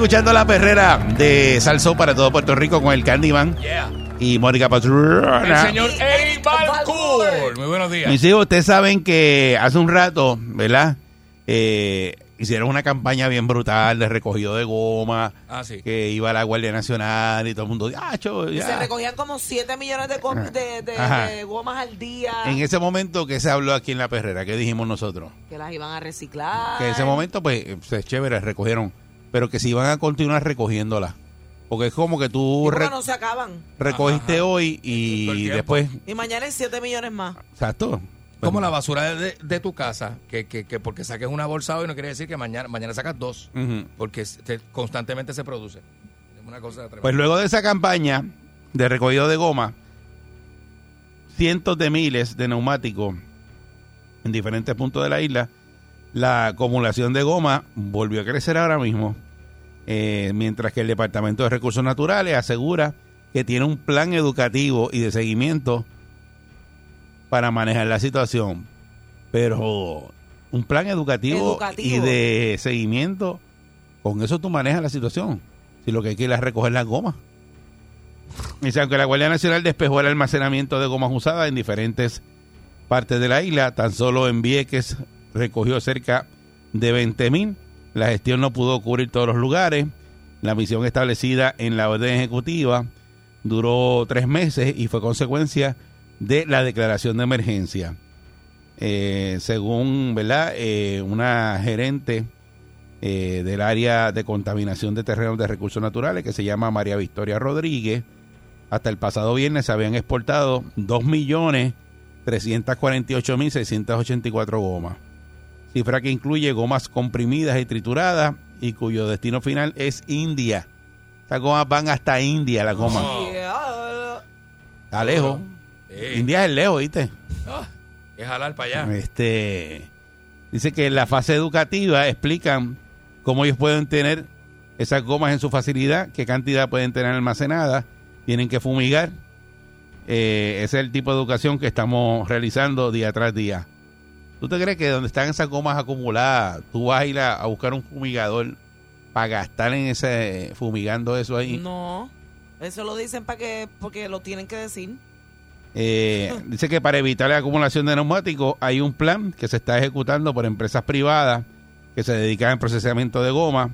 Escuchando la perrera de Salso para todo Puerto Rico con el Candyman y Mónica El Patrona. señor Eddie Balcour. Muy buenos días. Mis hijos, ustedes saben que hace un rato, ¿verdad? Eh, hicieron una campaña bien brutal de recogido de goma, Ah, sí. que iba la Guardia Nacional y todo el mundo, ¡ah, cho, ya". Se recogían como 7 millones de, com- de, de- Ajá. de gomas al día En ese momento que se habló aquí en la perrera, ¿qué dijimos nosotros? que las iban a reciclar. Que en ese momento, pues, es chévere, recogieron, pero que se iban a continuar recogiéndolas. Porque es como que tú no se acaban. recogiste Ajá. hoy y después, Y mañana hay 7 millones más. exacto. Como la basura de, de tu casa, que, que, que porque saques una bolsa hoy no quiere decir que mañana, mañana sacas dos, porque constantemente se produce. Es una cosa tremenda. Pues luego de esa campaña de recogido de goma, cientos de miles de neumáticos en diferentes puntos de la isla, la acumulación de goma volvió a crecer ahora mismo, eh, mientras que el Departamento de Recursos Naturales asegura que tiene un plan educativo y de seguimiento para manejar la situación. Pero un plan educativo, Educativo. y de seguimiento, con eso tú manejas la situación. Si lo que hay que ir es recoger las gomas. Dice, aunque la Guardia Nacional despejó el almacenamiento de gomas usadas en diferentes partes de la isla, tan solo en Vieques recogió cerca de 20 mil. La gestión no pudo cubrir todos los lugares. La misión establecida en la orden ejecutiva duró tres meses y fue consecuencia de la declaración de emergencia. Eh, según ¿verdad? Eh, una gerente eh, del área de contaminación de terrenos de recursos naturales que se llama María Victoria Rodríguez, hasta el pasado viernes se habían exportado 2.348.684 gomas, cifra que incluye gomas comprimidas y trituradas y cuyo destino final es India. Estas gomas van hasta India, las gomas. Oh. Está lejos. Eh, India es lejos, ¿viste? ah, es jalar para allá. Este dice que en la fase educativa explican cómo ellos pueden tener esas gomas en su facilidad, qué cantidad pueden tener almacenada, tienen que fumigar. Eh, ese es el tipo de educación que estamos realizando día tras día. ¿Tú te crees que donde están esas gomas acumuladas, tú vas a ir a, a buscar un fumigador para gastar en ese fumigando eso ahí? No. Eso lo dicen para que porque lo tienen que decir. Eh, dice que para evitar la acumulación de neumáticos hay un plan que se está ejecutando por empresas privadas que se dedican al procesamiento de goma.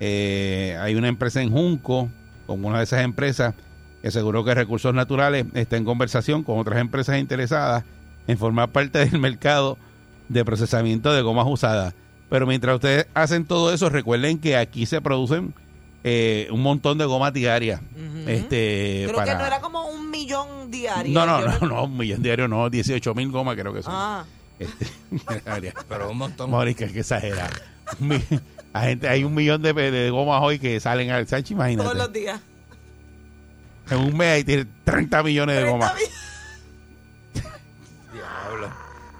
Eh, hay una empresa en Junco, como una de esas empresas, que aseguró que Recursos Naturales está en conversación con otras empresas interesadas en formar parte del mercado de procesamiento de gomas usadas. Pero mientras ustedes hacen todo eso, recuerden que aquí se producen eh, un montón de gomas diarias. Este, Creo para... que no era como un millón diario. No, no, no, no, un millón diario no, 18 mil gomas creo que son. Ah, Este. Pero un montón. Mónica, que exagera. Un mi- la gente, hay un millón de, de gomas hoy que salen al Sánchez, imagínate. todos los días. En un mes tiene 30 millones de gomas.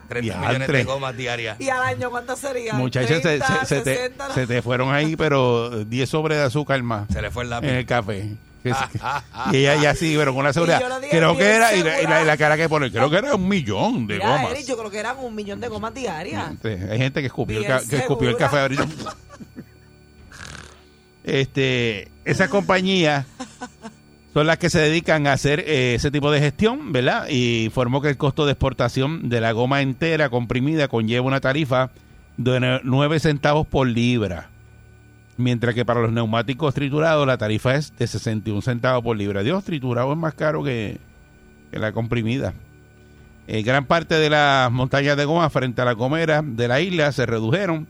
30 Diantre. millones de gomas diarias. ¿Y al año cuánto sería? Muchachos, se, 30, se- se te, 60, se te fueron ahí, pero 10 sobres de azúcar más Se le fue el lápiz. en el café. Ah, ah, ah, y ella ya sí, pero con una seguridad. Creo que era, y la, y la- segura. y la cara que pone, creo que era un millón de Mira, gomas. Eric, yo creo que eran un millón de gomas diarias. Sí, hay gente que escupió, el, ca- que escupió el café ahorita. Este, esas compañías son las que se dedican a hacer eh, ese tipo de gestión, ¿verdad? Y informó que el costo de exportación de la goma entera comprimida conlleva una tarifa de 9 centavos por libra. Mientras que para los neumáticos triturados la tarifa es de 61 centavos por libra. Dios, triturado es más caro que, la comprimida. Eh, gran parte de las montañas de goma frente a la comera de la isla se redujeron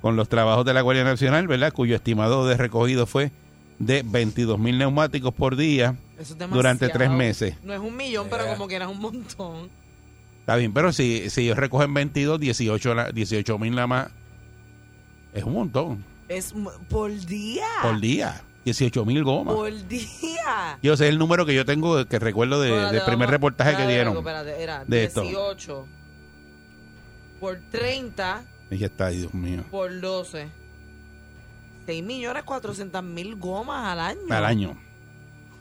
con los trabajos de la Guardia Nacional, ¿verdad? Cuyo estimado de recogido fue de 22 mil neumáticos por día Eso es durante tres meses. No es un millón, pero Yeah. como que era un montón. Está bien, pero si, si ellos recogen 22, 18 la- 18 mil nada más, es un montón Es por día. por día. 18 mil gomas. Por día. Yo sé el número que yo tengo, que recuerdo de- Espérate, del primer reportaje que dieron. espérate, era de esto. 18 por 30 Y ya está, Dios mío. por 12. 6 millones 400 mil gomas al año. Al año.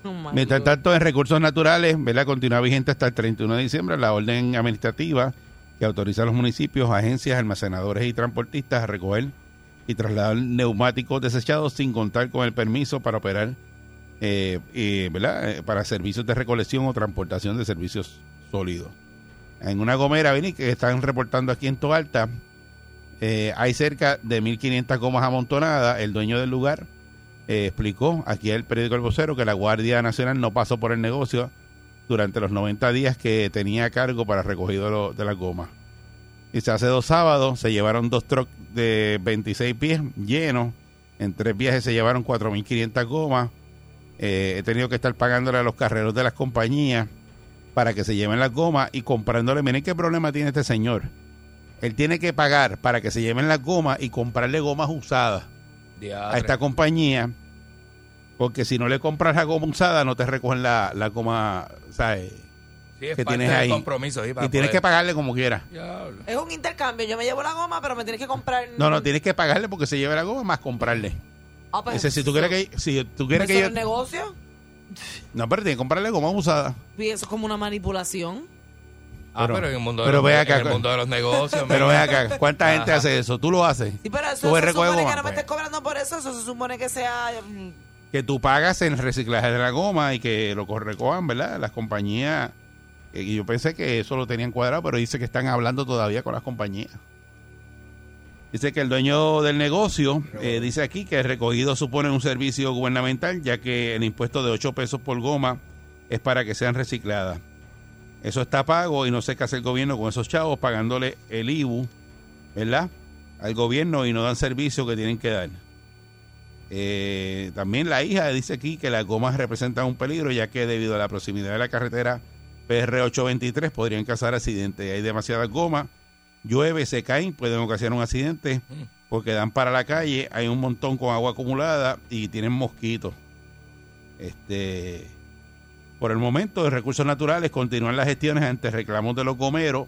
Oh, Mientras tanto, en recursos naturales, ¿verdad? Continúa vigente hasta el 31 de diciembre la orden administrativa que autoriza a los municipios, agencias, almacenadores y transportistas a recoger y trasladar neumáticos desechados sin contar con el permiso para operar, eh, ¿verdad? Eh, para servicios de recolección o transportación de servicios sólidos. En una gomera, Vini, que están reportando aquí en Toalta, eh, hay cerca de 1.500 gomas amontonadas. El dueño del lugar eh, explicó aquí el periódico El Vocero que la Guardia Nacional no pasó por el negocio durante los 90 días que tenía a cargo para recogido de, las gomas. Dice, hace dos sábados se llevaron dos trucks de 26 pies llenos. En tres viajes se llevaron 4.500 gomas. Eh, he tenido que estar pagándole a los carreros de las compañías para que se lleven las gomas y comprándole. Miren qué problema tiene este señor. Él tiene que pagar para que se lleven las gomas y comprarle gomas usadas a esta compañía, porque si no le compras la goma usada, no te recogen la, la goma, ¿sabes? Sí, es que parte tienes ahí. compromiso. sí, Y tienes que pagarle como quieras. Es un intercambio. Yo me llevo la goma, pero me tienes que comprar. No, no, tienes que pagarle porque se lleve la goma más comprarle. Ah, pues, Ese, si tú quieres que, si tú quieres ¿eso que es yo, un negocio? no, pero tienes que comprarle goma usada. Y eso es como una manipulación. Ah, Pero- pero, en el mundo, pero de, los, en acá, el mundo de los negocios. Pero ven acá, ¿cuánta gente hace eso? Tú lo haces. Sí, pero eso se supone goma, que no me estés cobrando por eso. Eso se supone que sea. mm, Que tú pagas en el reciclaje de la goma y que lo co- recojan, ¿verdad? Las compañías. eh, Y yo pensé que eso lo tenían cuadrado, pero dice que están hablando todavía con las compañías. Dice que el dueño del negocio eh, dice aquí que el recogido supone un servicio gubernamental, ya que el impuesto de 8 pesos por goma es para que sean recicladas. Eso está pago y no sé qué hace el gobierno con esos chavos pagándole el IBU, ¿verdad? Al gobierno y no dan servicio que tienen que dar. Eh, también la hija dice aquí que las gomas representan un peligro, ya que debido a la proximidad de la carretera PR 823 podrían causar accidentes. Hay demasiadas gomas, llueve, se caen, pueden ocasionar un accidente porque dan para la calle, hay un montón con agua acumulada y tienen mosquitos. Este, por el momento, de recursos naturales continúan las gestiones ante reclamos de los gomeros,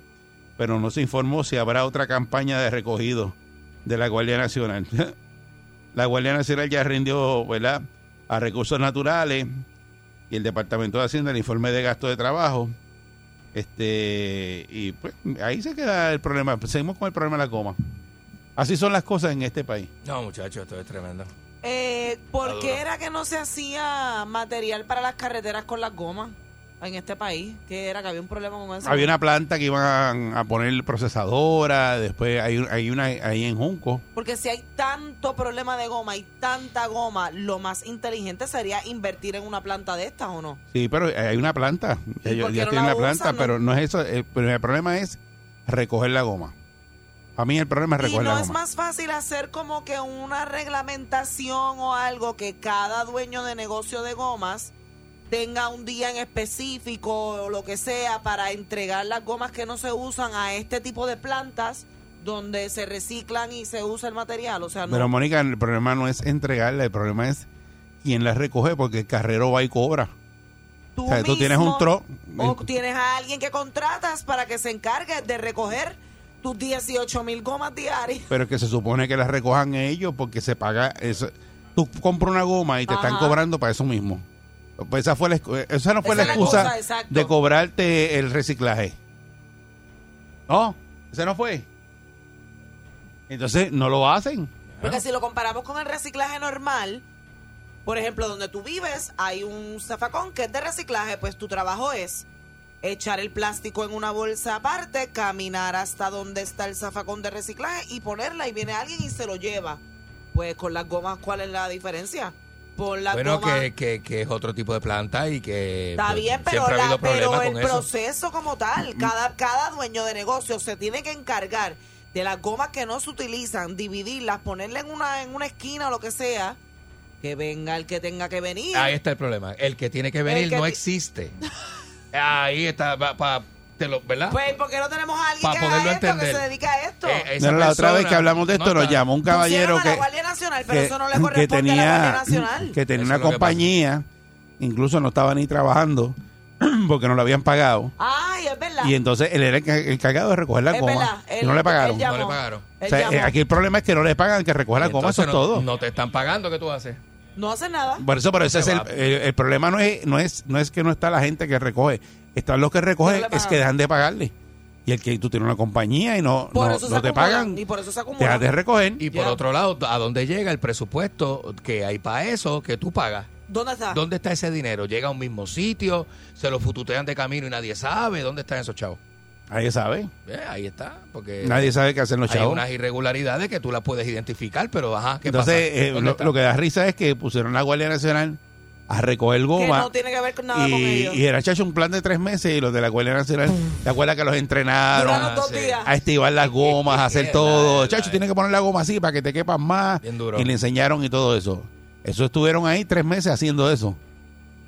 pero no se informó si habrá otra campaña de recogido de la Guardia Nacional. la Guardia Nacional ya rindió, ¿verdad?, a recursos naturales y el Departamento de Hacienda el informe de gasto de trabajo. Este, y pues ahí se queda el problema. Seguimos con el problema de la goma. Así son las cosas en este país. No, muchachos, esto es tremendo. Eh, ¿Por qué era que no se hacía material para las carreteras con las gomas en este país? ¿Qué era? Que había un problema con eso. Había una planta que iban a poner procesadora, después hay, hay una ahí en Junco. Porque si hay tanto problema de goma y tanta goma, lo más inteligente sería invertir en una planta de estas, ¿o no? Sí, pero hay una planta. ¿Y Ellos por qué ya no tienen la la planta, no? pero no es eso. El, pero el problema es recoger la goma. A mí el problema es Y recoger no la es más fácil hacer como que una reglamentación o algo que cada dueño de negocio de gomas tenga un día en específico o lo que sea para entregar las gomas que no se usan a este tipo de plantas donde se reciclan y se usa el material. O sea, no. Pero Mónica, el problema no es entregarla, el problema es quién la recoge, porque el carrero va y cobra. tú, o sea, tú tienes un tro. O tienes a alguien que contratas para que se encargue de recoger tus 18 mil gomas diarias. Pero que se supone que las recojan ellos porque se paga eso. Tú compras una goma y te están cobrando para eso mismo. Pues esa fue la, esa no fue Esa la excusa cosa, de cobrarte el reciclaje. No, ese no fue. Entonces no lo hacen. Porque si lo comparamos con el reciclaje normal, por ejemplo, donde tú vives, hay un zafacón que es de reciclaje, pues tu trabajo es echar el plástico en una bolsa aparte, caminar hasta donde está el zafacón de reciclaje y ponerla y viene alguien y se lo lleva. Pues con las gomas, ¿cuál es la diferencia? Por la Bueno, goma. que, que, que es otro tipo de planta y que Está pues, bien, pero, siempre ha la- habido pero el con eso. proceso como tal, cada, cada dueño de negocio se tiene que encargar de las gomas que no se utilizan, dividirlas, ponerlas en una, en una esquina o lo que sea, que venga el que tenga que venir. Ahí está el problema. El que tiene que venir que no existe. Ahí está, pa, pa- te lo, ¿verdad? Pues, ¿por qué no tenemos a alguien Pa' que poderlo haga esto, que se dedica a esto? Eh, esa la otra vez que hablamos de no esto nos está- llamó un caballero Pusieron a la que, Guardia Nacional, pero que, eso no le que corresponde a la tenía, Guardia Nacional. que tenía Eso una compañía, incluso no estaba ni trabajando porque no lo habían pagado. Ay, es verdad. Y entonces él era el, el cargado de recoger la Es goma. verdad, y él- no le pagaron. él llamó. No le pagaron. O Él sea, llamó. eh, aquí el problema es que no le pagan que recoger la Y goma, eso es todo. no, no te están pagando, ¿qué tú haces? No hace nada. Por eso, pero ese es el, el, el problema no es, no es no es que no está la gente que recoge, están los que recogen, es que dejan de pagarle. Y el que tú tienes una compañía y no, Por no, eso no se te acumulan, pagan, Y por eso se acumula. dejas de recoger. Y por otro lado, ¿a dónde llega el presupuesto que hay para eso que tú pagas? ¿Dónde está? ¿Dónde está ese dinero? ¿Llega a un mismo sitio? ¿Se lo fututean de camino y nadie sabe? ¿Dónde están esos chavos? Nadie sabe. Eh, ahí está. Porque Nadie sabe qué hacen los hay chavos. unas irregularidades que tú las puedes identificar, pero ajá, ¿qué Entonces, pasa? eh, ¿Dónde lo, que da risa es que pusieron la Guardia Nacional a recoger que goma. no tiene que ver con nada y, con ellos. y era chacho un plan de tres meses y los de la Guardia Nacional, ¿te acuerdas que los entrenaron? Sí. a estivar las gomas, a hacer Sí, todo. la- Chacho, la- tienes que poner la goma así para que te quepan más. Bien duro. Y le enseñaron y todo eso. Eso estuvieron ahí tres meses haciendo eso.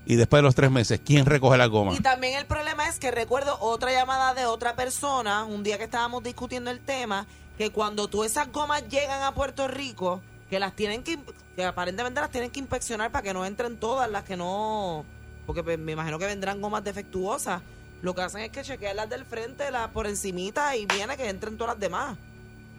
Y después de los tres meses, ¿quién recoge la goma? Y también el problema es que recuerdo otra llamada de otra persona, un día que estábamos discutiendo el tema, que cuando tú esas gomas llegan a Puerto Rico, que las tienen que, que aparentemente las tienen que inspeccionar para que no entren todas las que no, porque me imagino que vendrán gomas defectuosas. Lo que hacen es que chequean las del frente, las por encimita y viene que entren todas las demás.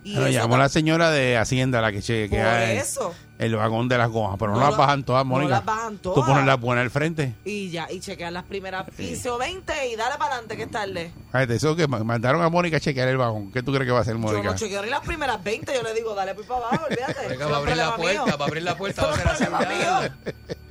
Y Pero llamó la señora de Hacienda, la que chequea el, eso. el vagón de las gomas. Pero no, No las la- bajan todas, no Mónica. las bajan Tú todas. pones las buenas al frente. Y ya, y chequean las primeras 15 o 20 y dale para adelante que es tarde. Fíjate, eso que ma- mandaron a Mónica a chequear el vagón. ¿Qué tú crees que va a hacer Yo Mónica? no chequeo ni las primeras 20, yo le digo, dale pues para abajo, olvídate. Venga, Eso va a es abrir la puerta, mío. va a abrir la puerta, va a ser así.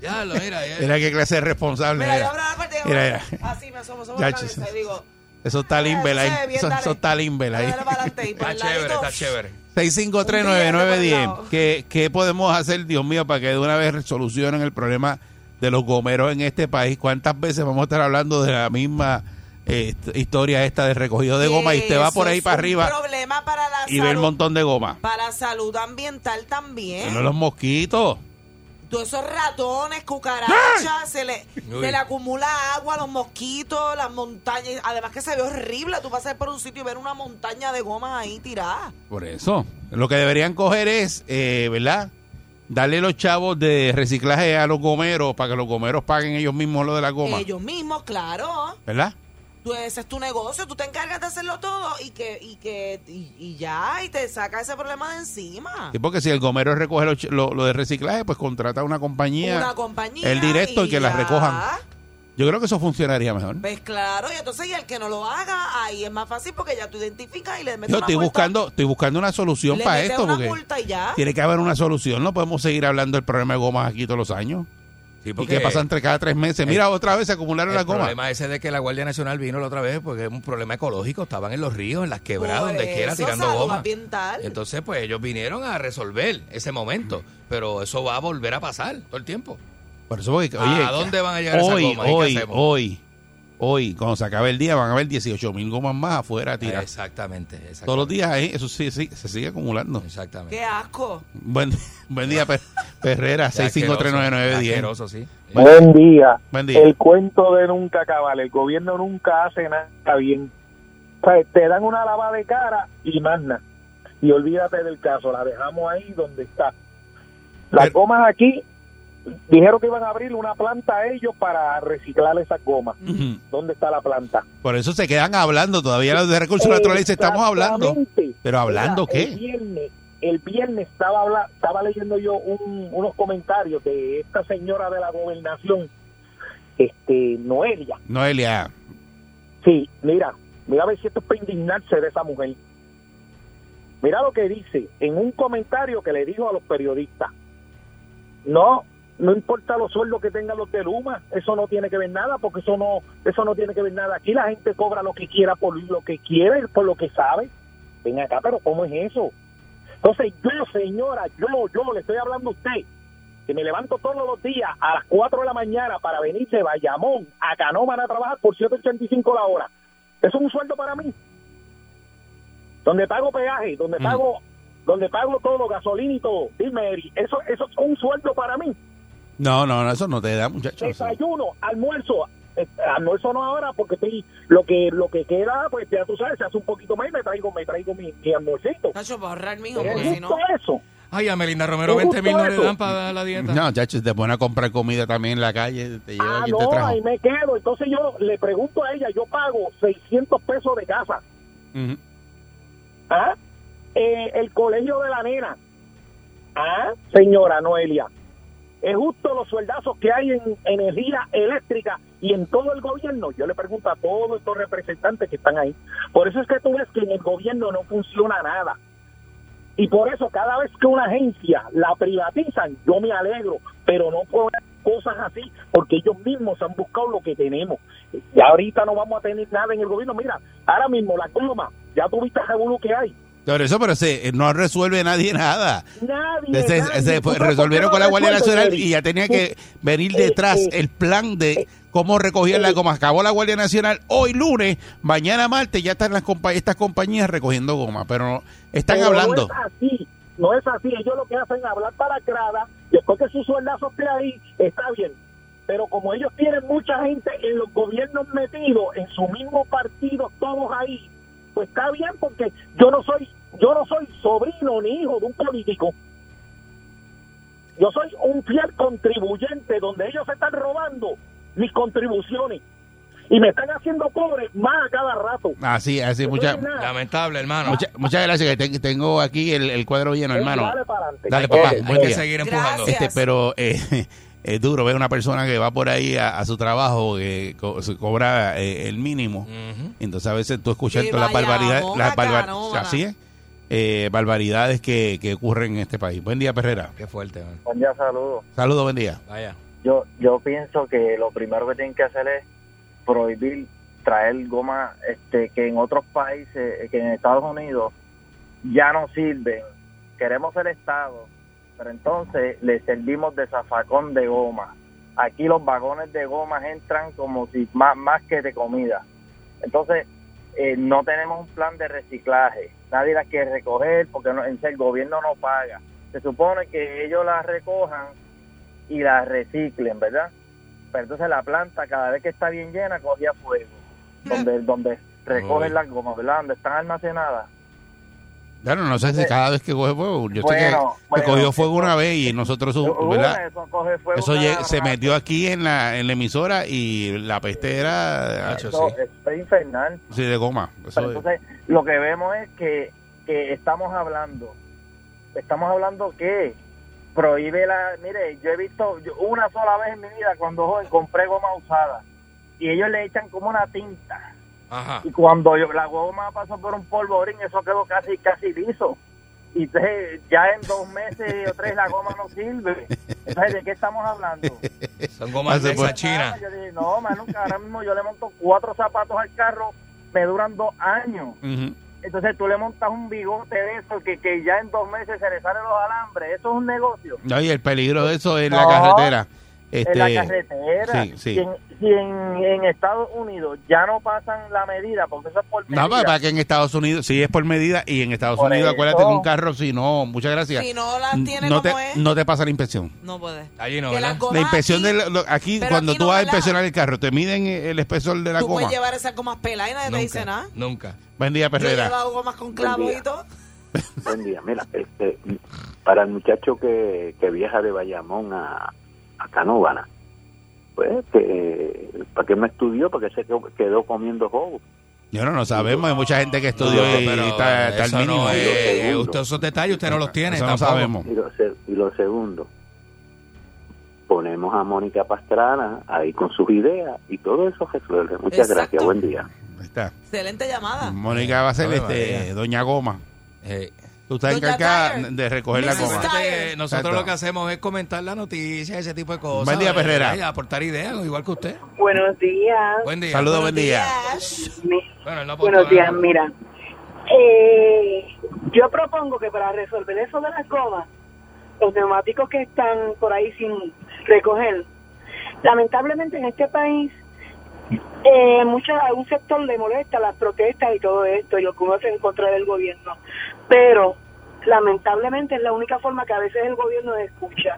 Ya, lo mira. ya. Mira qué clase de responsable. Mira, yo abro la puerta y Mira, digo, mira. así me asomo, somo Ya, la cabeza y digo, Eso está limbel ahí. Eso, eso está limbel ahí. Está chévere, está chévere. 6539910. ¿Qué, ¿Qué podemos hacer, Dios mío, para que de una vez solucionen el problema de los gomeros en este país? ¿Cuántas veces vamos a estar hablando de la misma eh, historia esta de recogido de goma y usted va por ahí es para un arriba problema para la y ve el salud, montón de goma? para salud ambiental también. No los mosquitos. Todos esos ratones, cucarachas, se le, se le acumula agua los mosquitos, las montañas. Además que se ve horrible. Tú pasas por un sitio y ver una montaña de gomas ahí tiradas. Por eso. Lo que deberían coger es, eh, ¿verdad? Darle los chavos de reciclaje a los gomeros para que los gomeros paguen ellos mismos lo de la goma. Ellos mismos, claro. ¿Verdad? Tú, ese es tu negocio, tú te encargas de hacerlo todo y que y que y, y ya, y te saca ese problema de encima. Sí, porque si el gomero recoge lo, lo- lo de reciclaje, pues contrata a una compañía. Una compañía. el directo y que las recojan. Yo creo que eso funcionaría mejor. Pues claro, y entonces y el que no lo haga, ahí es más fácil porque ya tú identificas y le metes Yo una estoy multa. buscando, estoy buscando una solución Le para esto una porque multa y ya. tiene que haber una solución. No podemos seguir hablando del problema de gomas aquí todos los años. Sí, Y porque que pasa entre cada tres meses. Mira, otra vez se acumularon el las gomas. problema ese de que la Guardia Nacional vino la otra vez porque es un problema ecológico. Estaban en los ríos, en las quebradas, Por donde quiera, tirando salud goma. ambiental. Entonces, pues ellos vinieron a resolver ese momento. Pero eso va a volver a pasar todo el tiempo. Por eso, porque, ¿A oye, dónde van a llegar esas hoy, gomas? ¿Y qué hoy, hoy, hoy, cuando se acabe el día, van a haber 18 mil gomas más afuera tiradas. Exactamente, exactamente. Todos los días ahí, eso sí, sí, se sigue acumulando. Exactamente. Qué asco. Buen, buen día, Per- Perrera, Qué asqueroso, 6539910. asqueroso, sí. Buen día. Buen día. El cuento de nunca acabar. El gobierno nunca hace nada bien. O sea, te dan una lavada de cara y más nada. Y olvídate del caso. La dejamos ahí donde está. Las Pero- gomas aquí, dijeron que iban a abrir una planta a ellos para reciclar esas gomas. Ujú. ¿Dónde está la planta? Por eso se quedan hablando. Todavía los de recursos naturales estamos hablando. Pero ¿hablando Mira, El qué? viernes, el viernes estaba, habla- estaba leyendo yo un- unos comentarios de esta señora de la gobernación, este Noelia. Noelia, Sí, mira, mira a ver si esto es para indignarse de esa mujer. Mira lo que dice en un comentario que le dijo a los periodistas. No, no importa los sueldos que tengan los de Luma, eso no tiene que ver nada, porque eso no, eso no tiene que ver nada. Aquí la gente cobra lo que quiera por lo que quiere, por lo que sabe. Ven acá, pero ¿cómo es eso? Entonces yo, señora, yo, yo le estoy hablando a usted, que me levanto todos los días a las 4 de la mañana para venir de Bayamón a Canóvana a trabajar por 7.85 la hora. Eso es un sueldo para mí. Donde pago peaje, donde Mm. pago donde pago todo, gasolina y todo. Dime, Eri, eso, eso es un sueldo para mí. No, no, no, eso no te da, muchachos. Desayuno, almuerzo. Eh, almuerzo no ahora porque estoy, lo que lo que queda, pues ya tú sabes, se hace un poquito más y me traigo, me traigo mi, mi almuercito. Nacho, para ahorrar, mijo, porque si no... eso. Ay, a Melinda Romero, Me 20 mil no le dan para la dieta. No, muchachos, te ponen a comprar comida también en la calle, te lleva Ah, te no, trajo. ahí me quedo. Entonces yo le pregunto a ella, yo pago 600 pesos de casa. ¿Ah? Eh, el colegio de la nena. ¿Ah? Señora Noelia. Es justo los sueldazos que hay en energía eléctrica y en todo el gobierno. Yo le pregunto a todos estos representantes que están ahí. Por eso es que tú ves que en el gobierno no funciona nada. Y por eso cada vez que una agencia la privatizan, yo me alegro, pero no por cosas así, porque ellos mismos han buscado lo que tenemos. Y ahorita no vamos a tener nada en el gobierno. Mira, ahora mismo la coma, ya tuviste el revolú que hay. Por eso, pero se, no resuelve nadie nada. Nadie. Se, nadie. se ¿Tú fue- sabes por resolvieron con la Guardia Nacional y ya tenía que venir eh, detrás eh, el plan de cómo recogían la goma. Acabó la Guardia Nacional hoy lunes, mañana martes ya están las compa- estas compañías recogiendo goma, pero están Pero hablando. No es así, no es así. Ellos lo que hacen es hablar para grada, después que su sueldazo esté ahí, está bien. Pero como ellos tienen mucha gente en los gobiernos metidos, en su mismo partido, todos ahí, pues está bien porque yo no soy, yo no soy sobrino ni hijo de un político. Yo soy un fiel contribuyente donde ellos se están robando mis contribuciones y me están haciendo pobre más a cada rato. Así, así, mucha-. Lamentable, hermano. mucha- muchas gracias, que te- tengo aquí el, el cuadro lleno, hermano. Dale para adelante. Dale, papá. Hay que seguir empujando. Gracias. Este, pero eh, es duro ver una persona que va por ahí a, a su trabajo, que co- se cobra eh, el mínimo. Entonces a veces tú escuchas las barbaridades, las barbar- no, así es, eh, barbaridades que, que ocurren en este país. Buen día, Perrera. Qué fuerte, man. Buen día, saludos. Saludos, buen día. Vaya. Yo, yo pienso que lo primero que tienen que hacer es prohibir traer goma este, que en otros países, que en Estados Unidos ya no sirven. Queremos el Estado, pero entonces le servimos de zafacón de goma. Aquí los vagones de goma entran como si más, más que de comida. Entonces, eh, no tenemos un plan de reciclaje. Nadie las quiere recoger porque no, el gobierno no paga. Se supone que ellos las recojan y las reciclen, ¿verdad? Pero entonces la planta cada vez que está bien llena cogía fuego, donde donde recogen las gomas, ¿verdad? Donde están almacenadas. Claro, no sé si cada vez que coge fuego, yo sé que, Bueno, cogió fuego una vez y nosotros, eso coge fuego Eso se metió aquí en la, en la emisora y la peste era Eso sí. es infernal. sí, de goma. Eso Pero es- entonces lo que vemos es que, que estamos hablando, estamos hablando que prohíbe la, mire, yo he visto yo una sola vez en mi vida cuando joven compré goma usada y ellos le echan como una tinta Ajá. y cuando yo, la goma pasó por un polvorín eso quedó casi casi liso. Y entonces ya en dos meses o tres la goma no sirve. Entonces de qué estamos hablando Son gomas de esa china. Yo dije no man, nunca ahora mismo yo le monto cuatro zapatos al carro me duran dos años. Entonces tú le montas un bigote de eso que, que ya en dos meses se le salen los alambres. Eso es un negocio. No, y el peligro de eso en la No, carretera. en Este, la carretera sí, sí. Si, en, si en- en Estados Unidos ya no pasan la medida porque eso es por medida No, para para que en Estados Unidos, sí es por medida, y en Estados Por Unidos, eso. acuérdate que un carro, si no, muchas gracias. Si no las tiene no, te, como es, no te pasa la inspección. no puede. Allí no, Que ¿verdad? las gomas La inspección aquí, de lo- aquí, cuando aquí tú no, vas a inspeccionar el carro, te miden el espesor de la Tú goma. puedes llevar esas gomas peladas y nadie te dice Nunca. nada. Nunca. Buen día, Yo he Perrera. llevado gomas con clavos y todo. Buen día. Mira, este, para el muchacho que, que viaja de Bayamón a, a Canóvana, pues, que, ¿para qué me estudió? ¿Para qué se quedó, quedó comiendo jugo? Yo no, no sabemos, hay mucha gente que estudió No, y pero está, está al eso mínimo. no es- usted esos detalles usted no los tiene. Eso no sabemos. Y lo, y lo segundo, ponemos a Mónica Pastrana ahí con sus ideas y todo eso resuelve. Muchas Exacto. gracias, buen día. Ahí está. Excelente llamada. Mónica va a ser este. Doña Goma. Eh, Tú estás encargada de recoger la que nosotros Exacto. lo que hacemos es comentar la noticia, ese tipo de cosas. Buen día, Perrera. Y aportar ideas, igual que usted. Buenos días. Buen día. Saludos, buen día. Bueno, no buenos días, mira. Eh, yo propongo que para resolver eso de las gomas, los neumáticos que están por ahí sin recoger. Lamentablemente en este país, eh, mucho, a un sector le molesta las protestas y todo esto y lo que uno hace en contra del gobierno. Pero lamentablemente es la única forma que a veces el gobierno escucha.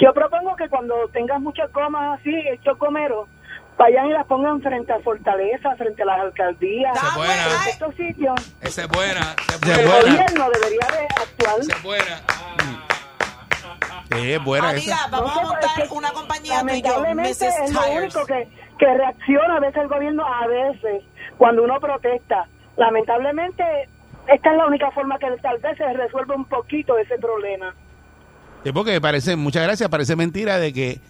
Yo propongo que cuando tengas muchas comas así, estos comeros, vayan y las pongan frente a Fortaleza, frente a las alcaldías, frente a estos sitios. Esa es buena. Esa es El gobierno debería de actuar. Esa es buena. Sí, es buena Amiga, esa. vamos No a montar pero es que una compañía tú y yo, Lamentablemente Mrs. es lo único que, que reacciona a veces el gobierno, a veces, cuando uno protesta. Lamentablemente, esta es la única forma que tal vez se resuelva un poquito ese problema. Sí, porque parece, muchas gracias, parece mentira de que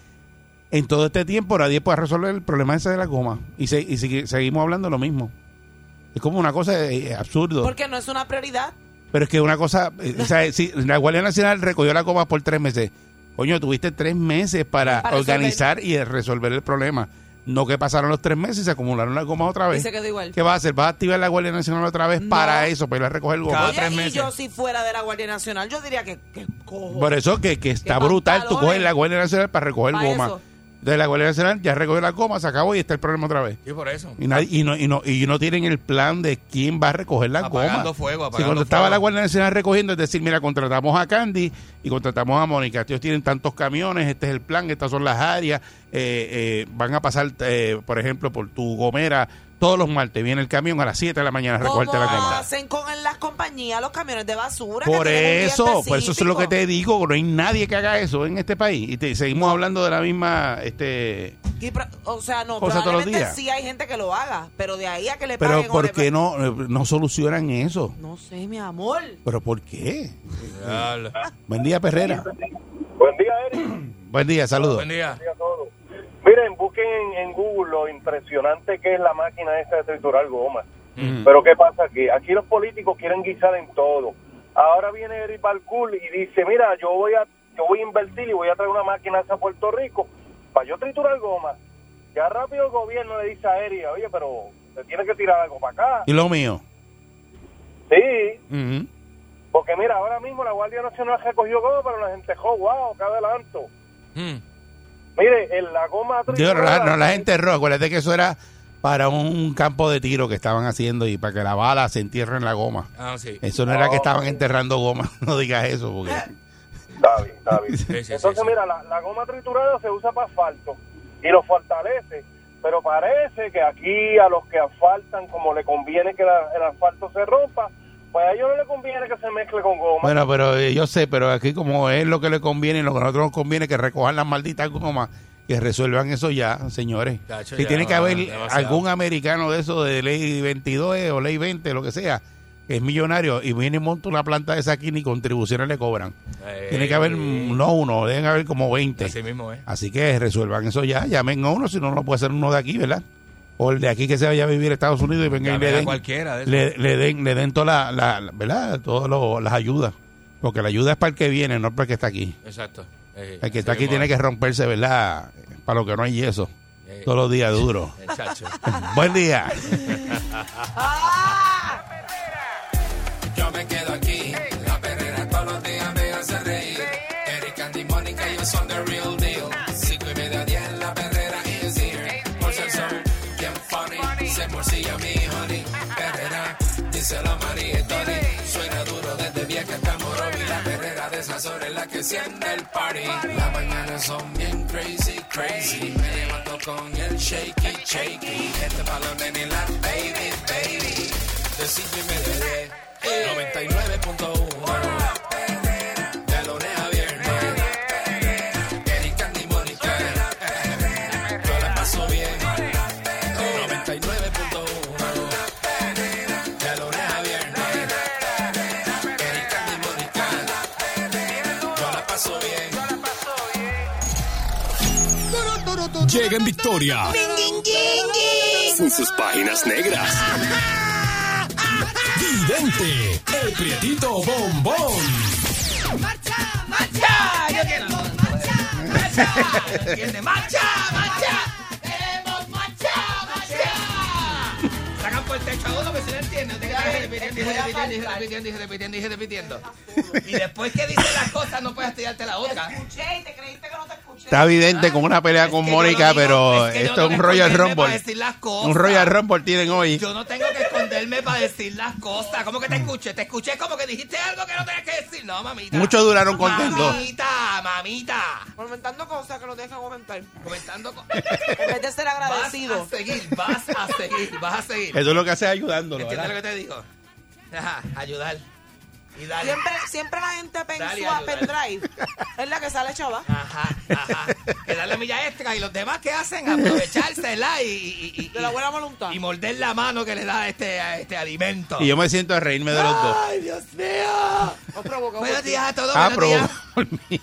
en todo este tiempo nadie puede resolver el problema ese de la goma. Y, se- y seguimos hablando lo mismo. Es como una cosa eh, absurdo. Porque no es una prioridad. Pero es que una cosa, o sea, si la Guardia Nacional recogió la goma por tres meses. Coño, tuviste tres meses para, Para resolver. organizar y resolver el problema. No que pasaron los tres meses y se acumularon las gomas otra Y vez. se quedó igual. ¿Qué vas a hacer? ¿Vas a activar la Guardia Nacional otra vez No. para eso, para ir a recoger goma? Cada Oye, tres y meses. yo si fuera de la Guardia Nacional, yo diría que, que cojo. Por eso que, que está brutal. Tú coges la Guardia Nacional para recoger Pa' goma. eso. De la Guardia Nacional ya recogió la goma, se acabó y está el problema otra vez. Sí, por eso. Y, nadie- y, no, y, no, y no tienen el plan de quién va a recoger la Apagando goma. fuego, si apagando cuando estaba la Guardia Nacional recogiendo, es decir, mira, contratamos a Candy y contratamos a Mónica. Ellos tienen tantos camiones, este es el plan, estas son las áreas. eh, eh, van a pasar, eh, por ejemplo, por tu gomera todos los martes. Viene el camión a las 7 de la mañana a recogerte la ¿Cómo goma. hacen con las compañías los camiones de basura? Por eso, por eso es lo que te digo, no hay nadie que haga eso en este país. Y te, seguimos hablando de la misma, este, Y o sea, no, Cosa todos los probablemente días. sí hay gente que lo haga, pero de ahí a que le pero paguen o ¿por qué no, eh, no solucionan eso? No sé, mi amor. ¿Pero por qué? Buen día, Perrera. Buen día, Eric. Buen día, saludos. Buen día. Miren, busquen en, en Google lo impresionante que es la máquina esta de triturar goma. Mm. Pero ¿qué pasa aquí? Aquí los políticos quieren guisar en todo. Ahora viene Eric Balcour y dice, mira, yo voy a yo voy a invertir y voy a traer una máquina a Puerto Rico para yo triturar goma. Ya rápido el gobierno le dice a Eric, oye, pero se tiene que tirar algo para acá. ¿Y lo mío? Sí, porque mira, ahora mismo la Guardia Nacional recogió goma, pero la gente, jo, wow, qué adelanto. Mm. Mire, en la goma Digo, no, la, triturada- no, la gente roja, acuérdate que eso era para un campo de tiro que estaban haciendo y para que la bala se entierre en la goma. Ah, sí. Eso no era que estaban enterrando goma, no digas eso, porque... Está bien, está bien. Sí, sí, sí, Entonces, sí. mira, la, la goma triturada se usa para asfalto y lo fortalece. Pero parece que aquí a los que asfaltan, como le conviene que la- el asfalto se rompa, pues a ellos no le conviene que se mezcle con goma. Bueno, pero eh, yo sé, pero aquí como es lo que le conviene, lo que a nosotros nos conviene que recojan las malditas gomas, que resuelvan eso ya, señores. Tacho, Si ya, tiene que haber demasiado. algún americano de eso de ley 22 eh, o ley 20, lo que sea, que es millonario y viene y monta una planta de esa aquí ni contribuciones le cobran. Eh, Tiene que haber, mm, no uno, deben haber como 20. Así mismo, ¿eh? Así que resuelvan eso ya, llamen a uno, si no, no puede ser uno de aquí, ¿verdad? O el de aquí que se vaya a vivir a Estados Unidos y venga y le a den, cualquiera de le, le den, le den toda la, la- la- ¿verdad? Todas lo- las ayudas. Porque la ayuda es para el que viene, no para el que está aquí. Exacto. Eh, El que está aquí tiene que romperse, ¿verdad? Para lo que no hay yeso. Eh, Todos los días duro. Buen día. siente el party. Las mañanas son bien crazy, crazy. Me levanto con el shaky, shaky. Este balón en la baby, baby. De cinco y media, diez. 99.1 Llega en victoria. Sin sus páginas negras. Vidente, el prietito bombón. ¡Marcha! ¡Marcha! ¡Yo quiero marcha! ¿Entiende? ¡Marcha! ¡Marcha! ¡Queremos marcha! ¡Marcha! Sacan por el techo uno, pero si no entiende. Usted repitiendo, y repitiendo, y repitiendo, y repitiendo, y repitiendo. Y después que dice las cosas, no puedes tirarte la otra. Escuché y te creíste que no te. Está evidente con una pelea con Mónica, pero esto es un Royal Rumble. cosas. Un Royal Rumble tienen hoy. Yo no tengo que esconderme para decir las cosas. ¿Cómo que te escuché? Te escuché como que dijiste algo que no tenías que decir. No, mamita. Muchos duraron contentos. Mamita, mamita. Comentando cosas que no dejan comentar. Comentando. co- En vez de ser Vas agradecido. a seguir, vas a seguir, vas a seguir. Eso es lo que hace ayudándolo. ¿Entiendes lo que te digo? Ajá, ayudar. Y dale. Siempre, siempre la gente Dale, pensó a ayuda. pendrive. Es la que sale chava. Ajá, ajá. Que darle milla extra y los demás que hacen aprovechársela y, y, y, De la buena voluntad. y morder la mano que le da este, a este alimento. Y yo me siento a reírme de los dos. ¡Ay, Dios mío! No provoca Buenos días a todos. Ah, buenos pero días. por mí.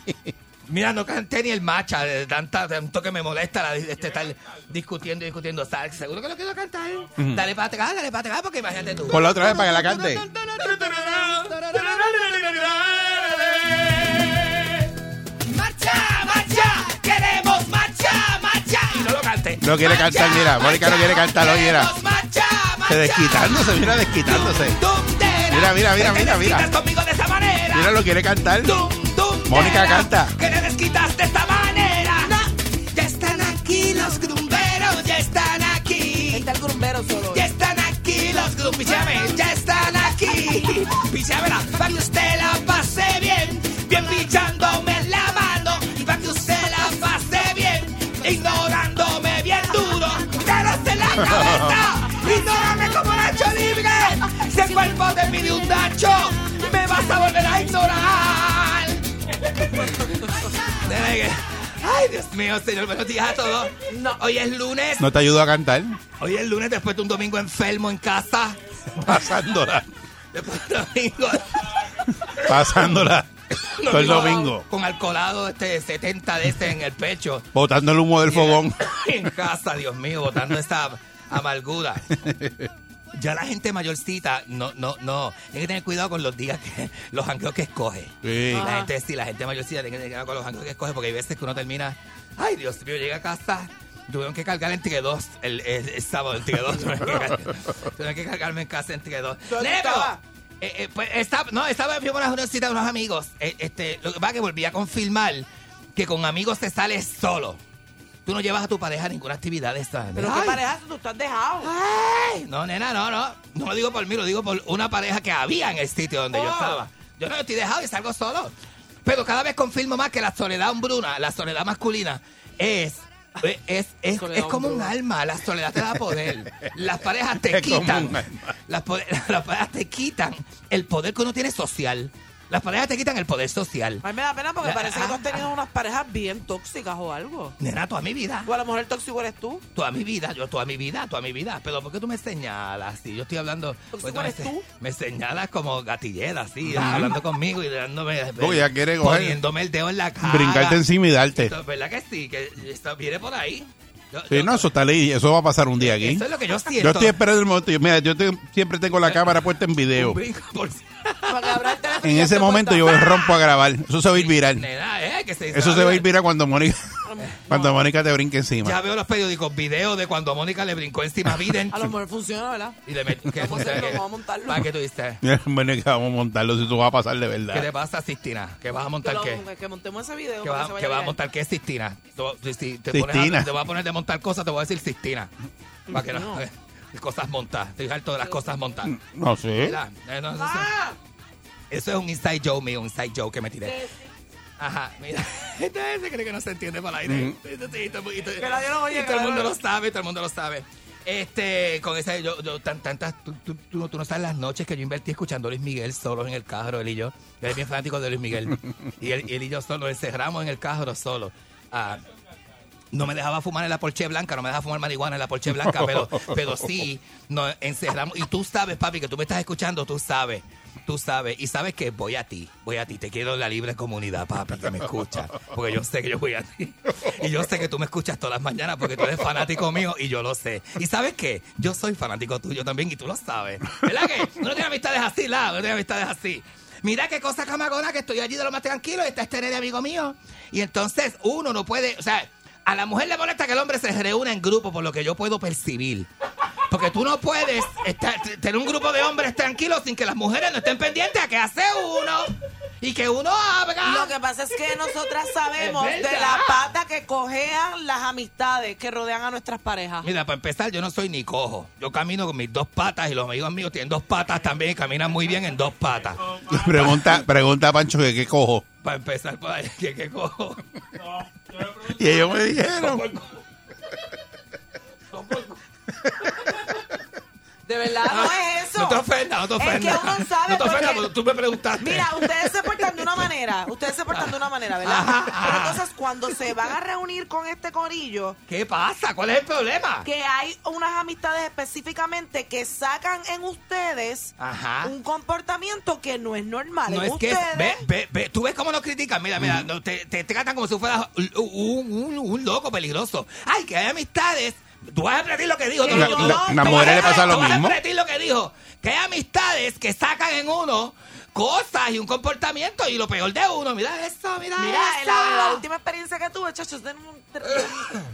Mira, no canté ni el matcha, de tanta, tanto que me molesta la, este, estar discutiendo y discutiendo. ¿Sabes? ¿Seguro que lo quiero cantar? Dale para atrás, dale para atrás, porque imagínate tú. Por la otra vez para que la cante. ¡Marcha, marcha! ¡Queremos marcha, marcha! Y no lo cante. No quiere cantar, mira, Mónica no quiere cantar hoy, mira. ¡Queremos marcha, marcha! Se desquitándose, mira, desquitándose. Mira, mira, mira, mira, mira. Mira, lo quiere cantar. Dum, Mónica canta. Que te desquitas de esta manera. Ya están aquí los grumberos, ya están aquí. Está el grumbero solo. Ya están aquí los grumberos, ya están aquí. Pichamela, para que usted la pase bien, bien pichándome la mano. Y para que usted la pase bien, ignorándome bien duro. Dedos en la cabeza, ignórame como Nacho Libre. Si el cuerpo te pide un dacho, me vas a volver a ignorar. Ay, Dios mío, señor, buenos días a todos. Hoy es lunes. No te ayudo a cantar. Hoy es lunes después de un domingo enfermo en casa. Pasándola. Después de un domingo. Pasándola. Todo el domingo domingo. Con alcoholado este 70 de este en el pecho. Botando el humo del fogón. En casa, Dios mío, botando esta amargura. Ya la gente mayorcita, no, no, no. Hay que tener cuidado con los días que, los jangueos que escoge. Sí. La gente, sí, la gente mayorcita tiene que tener cuidado con los jangueos que escoge porque hay veces que uno termina, ay Dios mío, llega a casa, tuvieron que cargar entre dos el, el, el sábado, entre dos. tuvieron que cargarme en casa entre dos. ¿Dónde Nene, pero, estaba? eh, eh, pues, estaba, no, estaba en una una cita de unos amigos. Eh, este, lo que pasa es que volví a confirmar que con amigos te sales solo. Tú no llevas a tu pareja a ninguna actividad de esta. Pero Ay. qué pareja tú estás dejado. Ay, no, nena, no, no. No lo digo por mí, lo digo por una pareja que había en el sitio donde yo Oh. estaba. Yo no estoy dejado y salgo solo. Pero cada vez confirmo más que la soledad hombruna, la soledad masculina, es. Es, es, es, como un alma, la soledad te da poder. Las parejas te quitan. las parejas te quitan el poder que uno tiene social. Las parejas te quitan el poder social. A mí me da pena porque parece que tú has ah, tenido unas parejas bien tóxicas o algo. Nena, toda mi vida. O a lo mejor el tóxico eres tú. Toda mi vida, yo toda mi vida, toda mi vida. Pero ¿por qué tú me señalas? Si yo estoy hablando... Pues pues, tú eres me, tú. me señalas como gatillera, así, hablando conmigo y dándome... Porque ya quiere coger- Poniéndome el dedo en la cara. Brincarte encima y darte. Esto, ¿Verdad que sí? Que esto viene por ahí. Yo- Sí, yo- no, eso está ley. Eso va a pasar un día aquí. Eso es lo que yo siento. Yo estoy esperando el momento. Mira, yo te- siempre tengo la cámara puesta en video. Un brinco por- Para En ya ese te momento cuenta. yo rompo a grabar. Eso se va a ir viral. Eh, que se Eso se va a ir viral cuando Mónica, cuando Mónica te brinque Ya encima. veo los periódicos, videos de cuando Mónica le brincó encima a Biden. A lo mejor funciona, ¿verdad? y le metió... ¿Qué Vamos a hacerlo, ¿Qué- vamos a montarlo. ¿Para qué tú dices? Mónica, vamos a montarlo si tú vas a pasar de ¿Qué te verdad. pasa, Sistina? ¿Que vas a montar qué? que montemos ese video. que para va, se que vaya va a montar qué es Sistina. Te, voy a poner de montar cosas, te voy a decir Sistina. Para que no. No. Cosas montadas. Estoy harto de las cosas montadas. No sé. Eh, no, eso, es un inside joke mío, un inside joke que me tiré. Ajá, mira. Este se cree que no se entiende por el aire. Y todo- el mundo lo sabe, todo el mundo lo sabe. Este, con esa, yo, yo, tan, tantas, tú, tú, tú no- tú no sabes las noches que yo invertí escuchando a Luis Miguel solos en el carro, él y yo. Él es bien fanático de Luis Miguel. Y él, y él y yo solo, encerramos en el carro solo. Ah, no me dejaba fumar en la Porsche blanca, no me dejaba fumar marihuana en la Porsche blanca, pero, pero sí nos encerramos. Y tú sabes, papi, que tú me estás escuchando, tú sabes, tú sabes. Y sabes que voy a ti, voy a ti. Te quiero en la libre comunidad, papi, que me escucha. Porque yo sé que yo voy a ti. Y yo sé que tú me escuchas todas las mañanas porque tú eres fanático mío y yo lo sé. Y sabes qué, yo soy fanático tuyo también y tú lo sabes. ¿Verdad que? Uno tiene amistades así, la, uno tiene amistades así. Mira qué cosa camagona que estoy allí de lo más tranquilo y está este nene amigo mío. Y entonces uno no puede, o sea, a la mujer le molesta que el hombre se reúna en grupo por lo que yo puedo percibir. Porque tú no puedes estar- tener un grupo de hombres tranquilos sin que las mujeres no estén pendientes a qué hace uno y que uno haga. Lo que pasa es que nosotras sabemos de la pata que cojean las amistades que rodean a nuestras parejas. Mira, para empezar, yo no soy ni cojo. Yo camino con mis dos patas y los amigos míos tienen dos patas también y caminan muy bien en dos patas. Pregunta, pregunta a Pancho que qué cojo. Para empezar, ahí, ¿qué, qué cojo? Y ellos me dijeron. De verdad, no es eso. No te ofendas, no te Es ofendas. que uno sabe no te ofendas porque- tú me preguntaste. Mira, ustedes se portan de una manera, ustedes se portan de una manera, ¿verdad? Ajá, Pero entonces cuando se van a reunir con este corillo, ¿Qué pasa? ¿Cuál es el problema? que hay unas amistades específicamente que sacan en ustedes Ajá. un comportamiento que no es normal. No en es que, ustedes. ve, ve, ve, tú ves cómo nos critican, mira, mira, no, te, te tratan como si fueras un, un- un- un loco peligroso. Ay, que hay amistades. Tú vas a repetir lo que dijo. Tú- tú- no, tú- la- tú las vas mujeres a- le pasa lo tú vas a mismo. repetir lo que dijo. Que hay amistades que sacan en uno cosas y un comportamiento y lo peor de uno. Mira eso, mira, Mira, eso. la, la última experiencia que tuve, chachos,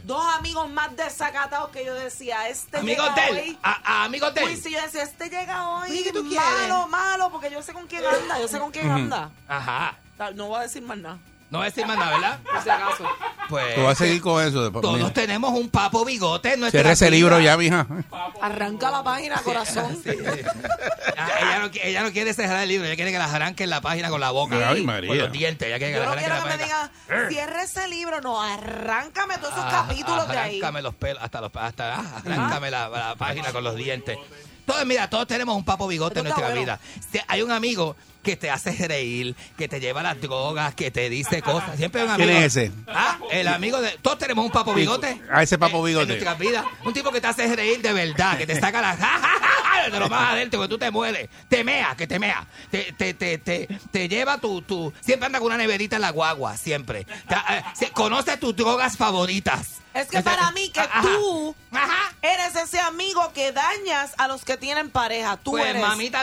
dos amigos más desacatados que yo decía, este Amigos llega de hoy. él. A, a amigos de Uy, él. si yo decía, este llega hoy Oye, ¿qué tú malo, quieres? malo, porque yo sé con quién anda, yo sé con quién anda. Ajá. No voy a decir más nada, No voy a decir más nada, ¿verdad? por si acaso. Pues. Tú vas a seguir con eso después. Todos mira. tenemos un papo bigote en nuestra Cierra ese libro ya, mija. Arranca la página, corazón. Sí. Ah, ella, no, ella no quiere cerrar el libro, ella quiere que la arranquen la página con la boca. Ay, María. Con los dientes, ella quiere que Yo la no quiero la que me página. digan, cierre ese libro, no, arráncame todos esos Ah, capítulos de ahí. Arráncame los pelos, hasta los hasta ah, arráncame la, la página con los dientes. Todos, mira, todos tenemos un papo bigote en nuestra vida. Si hay un amigo que te hace reír, que te lleva las drogas, que te dice cosas. Siempre un amigo. ¿Quién es ese? Ah, el amigo de. Todos tenemos un papo bigote. A ese papo en- bigote. En nuestras vidas. Un tipo que te hace reír de verdad, que te saca la. ja, ja, ja, ja, de lo más adentro, que tú te mueres. Te mea, que te mea. Te, te, te, te, te lleva tu, tu. Siempre anda con una neverita en la guagua, siempre. Te- eh, se- conoce tus drogas favoritas. Es que para mí que Ajá. tú Ajá. eres ese amigo que dañas a los que tienen pareja. Tú Pues eres. mamita,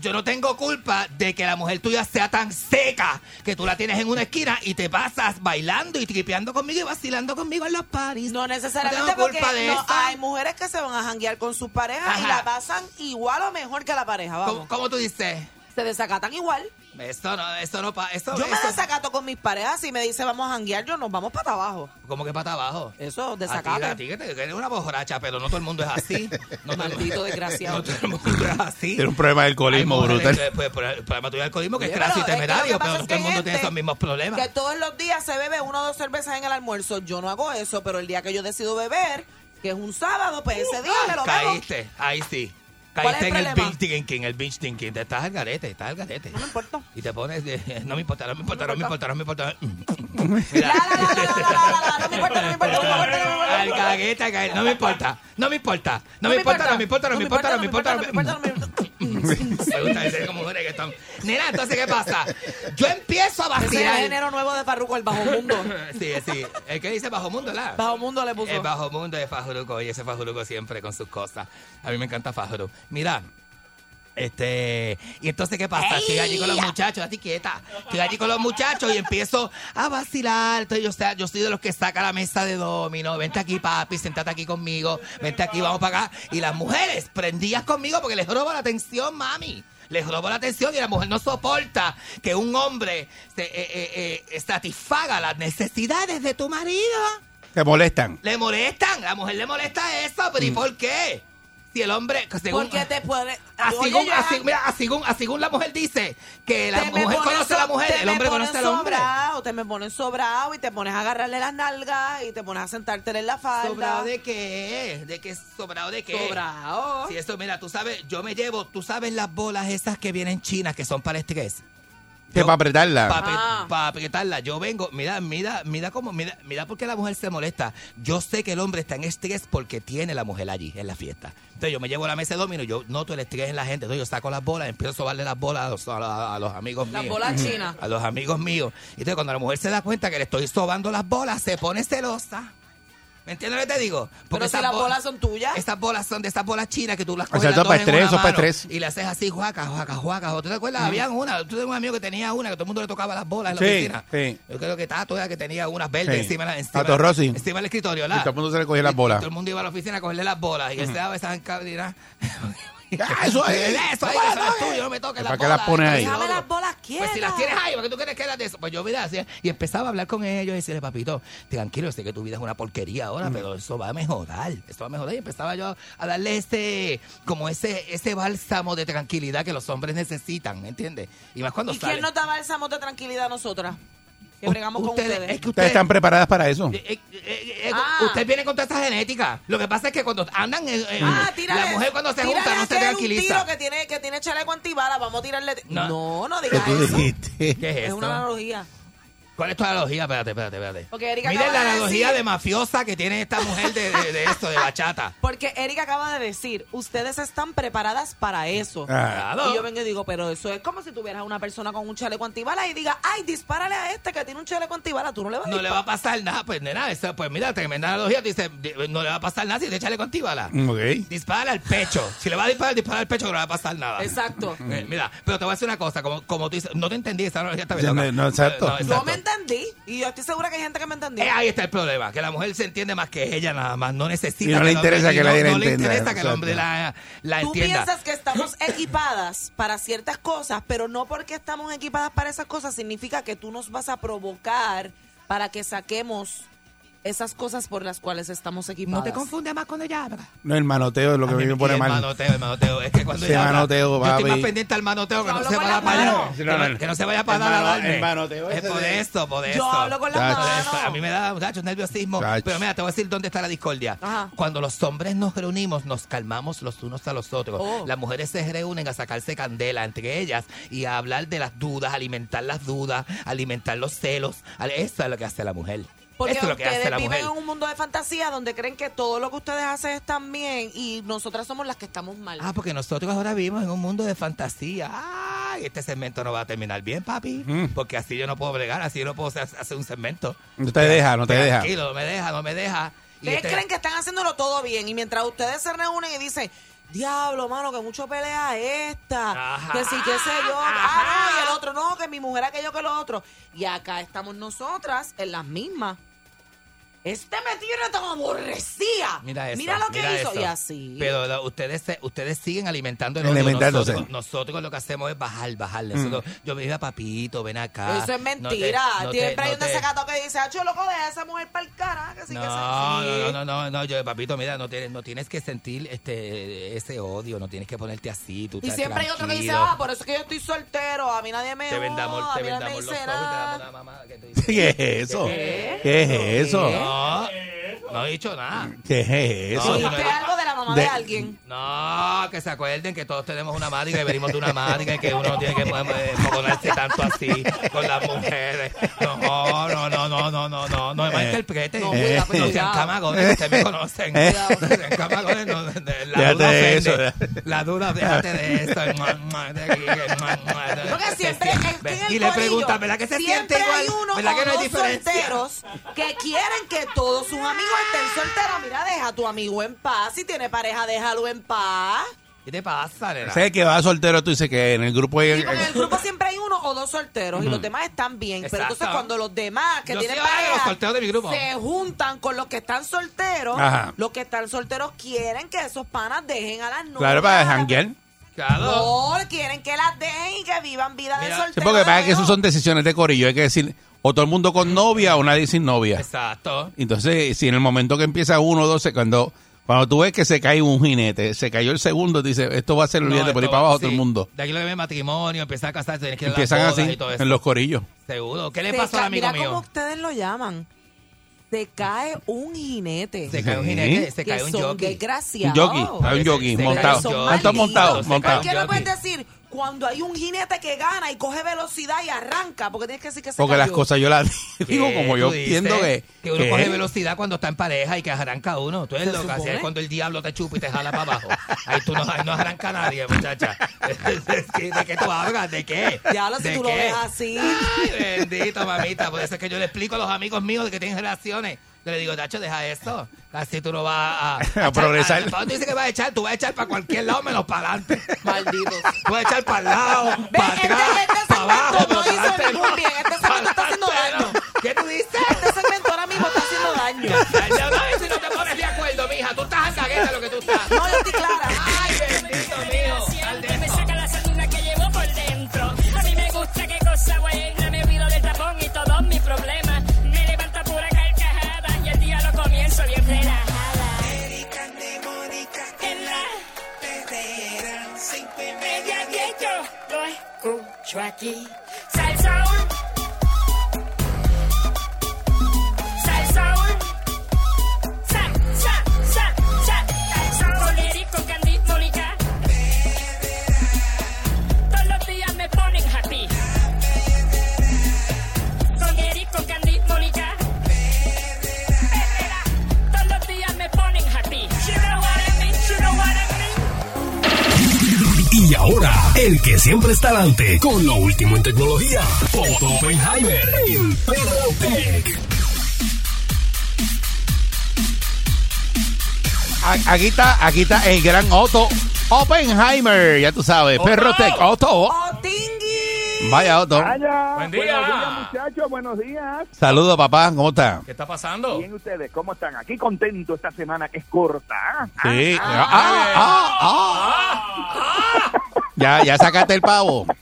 yo no tengo culpa de que la mujer tuya sea tan seca que tú la tienes en una esquina y te pasas bailando y tripeando conmigo y vacilando conmigo en los paris. No necesariamente No porque culpa de no, hay mujeres que se van a janguear con sus parejas y la pasan igual o mejor que la pareja, ¿Cómo, vamos. cómo tú dices? Se desacatan igual. Eso no, eso no pasa. Eso, Yo me desacato con mis parejas y me dice vamos a janguear, yo nos vamos para abajo. ¿Cómo que para abajo? Eso, A ti, a ti que te que eres una borracha, pero no todo el mundo es así. No Maldito desgraciado. No todo el mundo es así. Tiene un problema de alcoholismo brutal. pues, por el problema tuyo de alcoholismo que es Oye, craso y pero es lo temerario, pero no todo el mundo tiene esos mismos problemas. Que todos los días se bebe uno o dos cervezas en el almuerzo. Yo no hago eso, pero el día que yo decido beber, que es un sábado, pues ese día me lo bebo. Caíste, ahí sí. ¿Cuál es Caíste el en el problema? binge drinking, el binge drinking. Te estás al garete, estás al garete. No me importa. Y te pones de, no me importa, no me importa, no me importa, no me importa. No me importa, no me importa. Al caguete. No me importa, no me importa, no me importa, no me importa, no me importa, no me importa. Me gusta decir como mujeres que están. Nena, entonces, ¿qué pasa? Yo empiezo a Ese es el vacilar. género nuevo de Farruko, el bajo mundo. Sí, sí. El que dice bajo mundo, ¿la? Bajo mundo le puso. El bajo mundo de Fajuruco. Y ese Fajuruco siempre con sus cosas. A mí me encanta Fajuru. Mira. Este, y entonces, ¿qué pasa? Estoy allí con los muchachos, a ti quieta. Estoy allí con los muchachos y empiezo a vacilar. Entonces, yo, sea, yo soy de los que saca la mesa de domino. Vente aquí, papi, sentate aquí conmigo. Vente aquí, vamos para acá. Y las mujeres prendías conmigo porque les robo la atención, mami. Les robo la atención y la mujer no soporta que un hombre se, eh, eh, eh, satisfaga las necesidades de tu marido. Te molestan. Le molestan, la mujer le molesta eso, pero ¿y por qué? Si el hombre, según, Porque te puede. así, Oye, así- mira, así así la mujer dice que la mujer conoce a la mujer, el hombre conoce al hombre. sobrado, te me pones sobrado y te pones a agarrarle las nalgas y te pones a sentarte en la falda. ¿Sobrado de qué? ¿De qué? ¿Sobrado de qué? Sobrado. Si eso, mira, tú sabes, yo me llevo, tú sabes las bolas esas que vienen chinas que son para estrés. Que Yo- para apretarla. Ah. Para apretarla, yo vengo, mira, mira, mira cómo, mira, mira por qué la mujer se molesta. Yo sé que el hombre está en estrés porque tiene la mujer allí en la fiesta. Entonces yo me llevo a la mesa de domino, yo noto el estrés en la gente, entonces yo saco las bolas, empiezo a sobarle las bolas a los, a los- a los amigos Las míos. bolas chinas. A los amigos míos. Y entonces cuando la mujer se da cuenta que le estoy sobando las bolas, se pone celosa. ¿Me entiendes lo que te digo? Pero si esas las bol- bolas son tuyas. Estas bolas son de estas bolas chinas que tú las coges Exacto, las dos para en una eso para estrés. Y le haces así, juaca, juaca, juaca. ¿Tú te acuerdas? Habían una. Tú tenías un amigo que tenía una, que todo el mundo le tocaba las bolas en la Sí, oficina. sí. Yo creo que Tato era que tenía unas verdes Sí. encima, encima, Tato Rossi. encima del escritorio, Y ¿verdad? todo el mundo se le cogía las Y bolas. todo el mundo iba a la oficina a cogerle las bolas y él se daba esas encabrinas. Ah, eso es. Eso ahí, eso es tuyo, no me toques ¿Para las qué las bolas. pones ahí? Déjame las bolas quietas. Pues si las tienes ahí, ¿para qué tú quieres que las de eso? Pues yo mira, así, y empezaba a hablar con ellos y decirle, papito, tranquilo, sé que tu vida es una porquería ahora, pero eso va a mejorar, esto va a mejorar. Y empezaba yo a darle ese, como ese, ese bálsamo de tranquilidad que los hombres necesitan, ¿me entiendes? Y más cuando ¿Y quién nos da bálsamos de tranquilidad a nosotras? Que bregamos con ustedes- ustedes. es que Ustedes están preparadas para eso. eh, eh, eh, eh, Ah. Usted viene con toda esa genética. Lo que pasa es que cuando andan, Ah, tírale, la mujer cuando se junta no se aquel un tranquiliza. tiro que tiene, que tiene chaleco antibala, vamos a tirarle. No. No, no, ¿Qué digas tú eso. dijiste? ¿Qué es Es esto? una analogía. ¿Cuál es tu analogía? Espérate, espérate, espérate. Porque Erika Miren la de analogía decir- de mafiosa que tiene esta mujer de, de, de esto, de bachata. Porque Erika acaba de decir, ustedes están preparadas para eso. Ah, Claro. Y yo vengo y digo, pero eso es como si tuvieras una persona con un chaleco antibala y diga, ay, dispárale a este que tiene un chaleco antibala, tú no le vas a No le va a pasar nada, pues nena, eso, pues mira, tremenda analogía, dice, di- no le va a pasar nada si te echale con bala. ok. Dispara al pecho. Si le va a disparar, dispara al pecho que no le va a pasar nada. Exacto. Eh, mira, pero te voy a decir una cosa, como, como tú dices, no te entendí, esa analogía está bien loca. no, exacto. Yo me entendí y yo estoy segura que hay gente que me entendió. Eh, ahí está el problema, que la mujer se entiende más que ella nada más, no necesita Y no le interesa que la no le entienda, interesa que el hombre la, la Tú entienda. piensas que estamos equipadas para ciertas cosas, pero no porque estamos equipadas para esas cosas significa que tú nos vas a provocar para que saquemos esas cosas por las cuales estamos equipadas. No te confundes más cuando ella habla. No, el manoteo es lo que A mí me pone y el mal. manoteo, el manoteo. Es que cuando ella habla, manoteo, yo estoy más pendiente al manoteo que Yo no se vaya para allá. Que no, se vaya para mano- allá a darme. el manoteo Es por de- esto, por Yo esto. hablo con las manos. A mí me da, muchachos, nerviosismo. Pero mira, te voy a decir dónde está la discordia. Ajá. Cuando los hombres nos reunimos, nos calmamos los unos a los otros. Oh. Las mujeres se reúnen a sacarse candela entre ellas y a hablar de las dudas, alimentar las dudas, alimentar los celos. Eso es lo que hace la mujer. Porque Esto es lo que ustedes hace la viven mujer. en un mundo de fantasía donde creen que todo lo que ustedes hacen está bien y nosotras somos las que estamos mal. Ah, porque nosotros ahora vivimos en un mundo de fantasía. Ay, este segmento no va a terminar bien, papi. Mm. Porque así yo no puedo bregar, así yo no puedo hacer, hacer un segmento. No te deja, no te deja. Tranquilo, no me deja, no me deja. Ustedes este- creen que están haciéndolo todo bien y mientras ustedes se reúnen y dicen, diablo, mano, que mucho pelea esta, Ajá. que sí, qué sé yo, ah, no, y el otro no, que mi mujer aquello que lo otro. Y acá estamos nosotras en las mismas. Este me tiene tan aborrecida. Mira eso. lo que mira hizo. eso. Y así. Pero la- ustedes se- ustedes siguen alimentando el odio. Alimentándose. Nosotros, nosotros lo que hacemos es bajar, bajar. Nosotros- Yo me digo, papito, ven acá. Eso es No te- mentira. te- Siempre hay no un te- desacato que dice, ah, loco, deja a esa mujer para el cara. Que sí, No, que no, no, no, no, yo, papito, mira, no tienes, no tienes que sentir este ese odio, no tienes que ponerte así, tú Y siempre hay otro que dice, ah, por eso es que yo estoy soltero, a mí nadie me te vendamos, te vendamos los dice ojos y te damos mamá dices. ¿Qué es eso? ¿Qué? ¿Qué es eso? No, no he dicho nada. ¿Qué es eso? No, ¿Dijiste no, algo de la mamá de, De- alguien? No, que se acuerden que todos tenemos una madre y que venimos de una madre y que uno no tiene que eh, ponerse tanto así con las mujeres. No, no, no, no, no, no, no, no me malinterpreten. No, No, cuidado, no sean camagones, que ustedes me conocen. Eh. No sean camagones, no, de- de- la Déjate duda de eso. La duda, déjate de esto. Porque se siempre en el Y le preguntan, ¿verdad que se siente siempre igual? hay uno ¿Verdad que no hay diferencia? que quieren que todos sus amigos estén solteros. Mira, deja a tu amigo en paz. Si tiene pareja, déjalo en paz. ¿Qué te pasa, nena? Sé que va soltero, tú dices que en el grupo hay... Sí, porque en el grupo siempre hay uno o dos solteros y los demás están bien. Pero Exacto. entonces cuando los demás que Yo tienen soy ahora de los pareja solteros de mi grupo. se juntan con los que están solteros, Ajá. los que están solteros quieren que esos panas dejen a las novias. Claro, para janguear. Claro. No, quieren que las dejen y que vivan vida de Mira, soltero. Sí, porque para que eso son decisiones de corillo. Hay que decir, o todo el mundo con novia o nadie sin novia. Exacto. Entonces, si en el momento que empieza uno o dos, cuando, cuando tú ves que se cae un jinete, se cayó el segundo, dice, esto va a ser, olvídate, No, por ahí para abajo sí. todo el mundo. De aquí lo que ve matrimonio, empiezar a casarse, tienes que ir a las Empiezan así, y todo eso. en los corillos. Seguro. ¿Qué le pasó al amigo Mira mío? cómo ustedes lo llaman. Se cae un jinete. Se cae un Sí. jinete, se que cae un jockey. desgraciados. Un jockey, hay un jockey montado. Están montados. ¿Por qué no puedes decir cuando hay un jinete que gana y coge velocidad y arranca? Porque tienes que decir que se Porque las cosas yo las digo ¿Qué como yo entiendo que... Que uno que- coge velocidad cuando está en pareja y que arranca uno. Tú eres ¿Se loca. Así supone? es cuando el diablo te chupa y te jala para abajo. Ahí tú no, ahí no arranca nadie, muchacha. Que, ¿De qué tú hablas? ¿De qué? Diablo, si ¿De tú lo qué? ves así. Ay, bendito, mamita. Por eso es que yo le explico a los amigos míos de que tienen relaciones. Yo le digo, Tacho, deja esto. Así tú no vas a... A echar- progresar. ¿Para dónde dices que vas a echar? Tú vas a echar para cualquier lado menos para adelante. Malditos. Tú vas a echar para el lado, para este, atrás, este para abajo, segmento no hizo ningún bien. Este segmento está haciendo daño. ¿Qué tú dices? Este segmento ahora mismo está haciendo daño. Ay, no, si no te pones de acuerdo, mija. Tú estás en cagueta lo que tú estás. No, yo estoy clara. Ay, bendito mío. Aquí. Salsoul. Salsoul. Y ahora, el que siempre está adelante con lo último en tecnología, Otto Oppenheimer en Perrotec. A- Aquí está, aquí está el gran Otto Oppenheimer, ya tú sabes, Perrotec, Otto. ¡Oh, Tingui! Vaya Otto. Vaya. Buen día. Buenos días, muchachos. Buenos días. Saludos, papá, ¿cómo está? ¿Qué está pasando? Bien ustedes, ¿cómo están? Aquí contento esta semana que es corta. ¿ah? Sí. Ah, ah, ah. Ya, ya sacaste el pavo.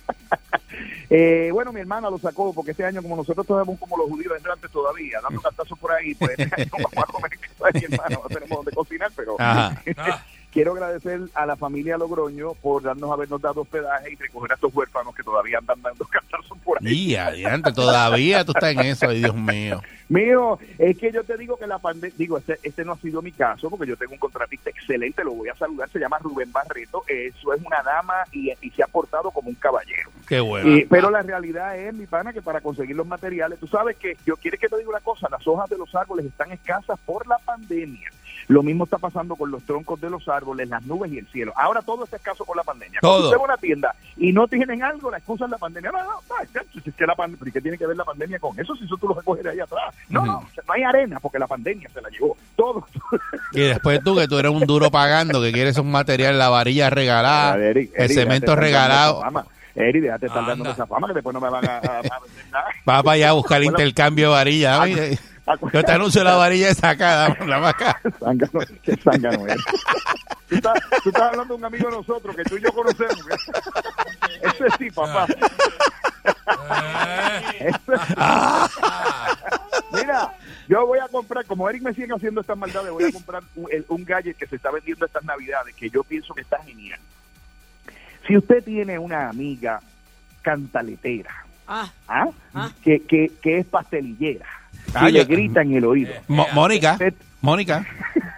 Eh, bueno, mi hermana lo sacó porque este año, como nosotros somos como los judíos entrantes todavía, dando cantazos por ahí, pues este año vamos a comer mi hermana, no tenemos donde cocinar, pero. Quiero agradecer a la familia Logroño por darnos habernos dado hospedaje y recoger a estos huérfanos que todavía andan dando cantazos por ahí. Y adiante, todavía tú estás en eso, ay Dios mío. Mío, es que yo te digo que la pandemia, digo, este, este no ha sido mi caso, porque yo tengo un contratista excelente, lo voy a saludar, se llama Rubén Barreto, eso es una dama y, y se ha portado como un caballero. Qué bueno. Pero la realidad es, mi pana, que para conseguir los materiales, tú sabes que yo quiero que te diga una cosa, las hojas de los árboles están escasas por la pandemia. Lo mismo está pasando con los troncos de los árboles, las nubes y el cielo. Ahora todo está escaso por la pandemia. Todo. Cuando usted va a una tienda y no tienen algo, la excusa es la pandemia. No, no, no, es es la pandemia, ¿pero ¿y qué tiene que ver la pandemia con eso? Si eso tú lo recoges de ahí atrás. No, no, no hay arena porque la pandemia se la llevó. Todo. Y después tú, que tú eres un duro pagando, que quieres un material, la varilla regalada, A ver, Eric, el Eric, cemento regalado. Eri, déjate estar Anda. dando esa fama que después no me van a, a- a vender nada. Va para allá a buscar intercambio de varilla. Oye, Yo te anuncio la varilla sacada, la cara. Zángano, qué zángano eres. Tú estás, tú estás hablando de un amigo de nosotros que tú y yo conocemos. Ese sí, papá. Ese- Mira, yo voy a comprar, como Eric me sigue haciendo estas maldades, voy a comprar un, un gadget que se está vendiendo estas navidades, que yo pienso que está genial. Si usted tiene una amiga cantaletera, Ah, ¿ah? Ah. Que, que, que es pastelillera, Ah, y le grita en el oído. Mo- Mónica, Usted- Mónica,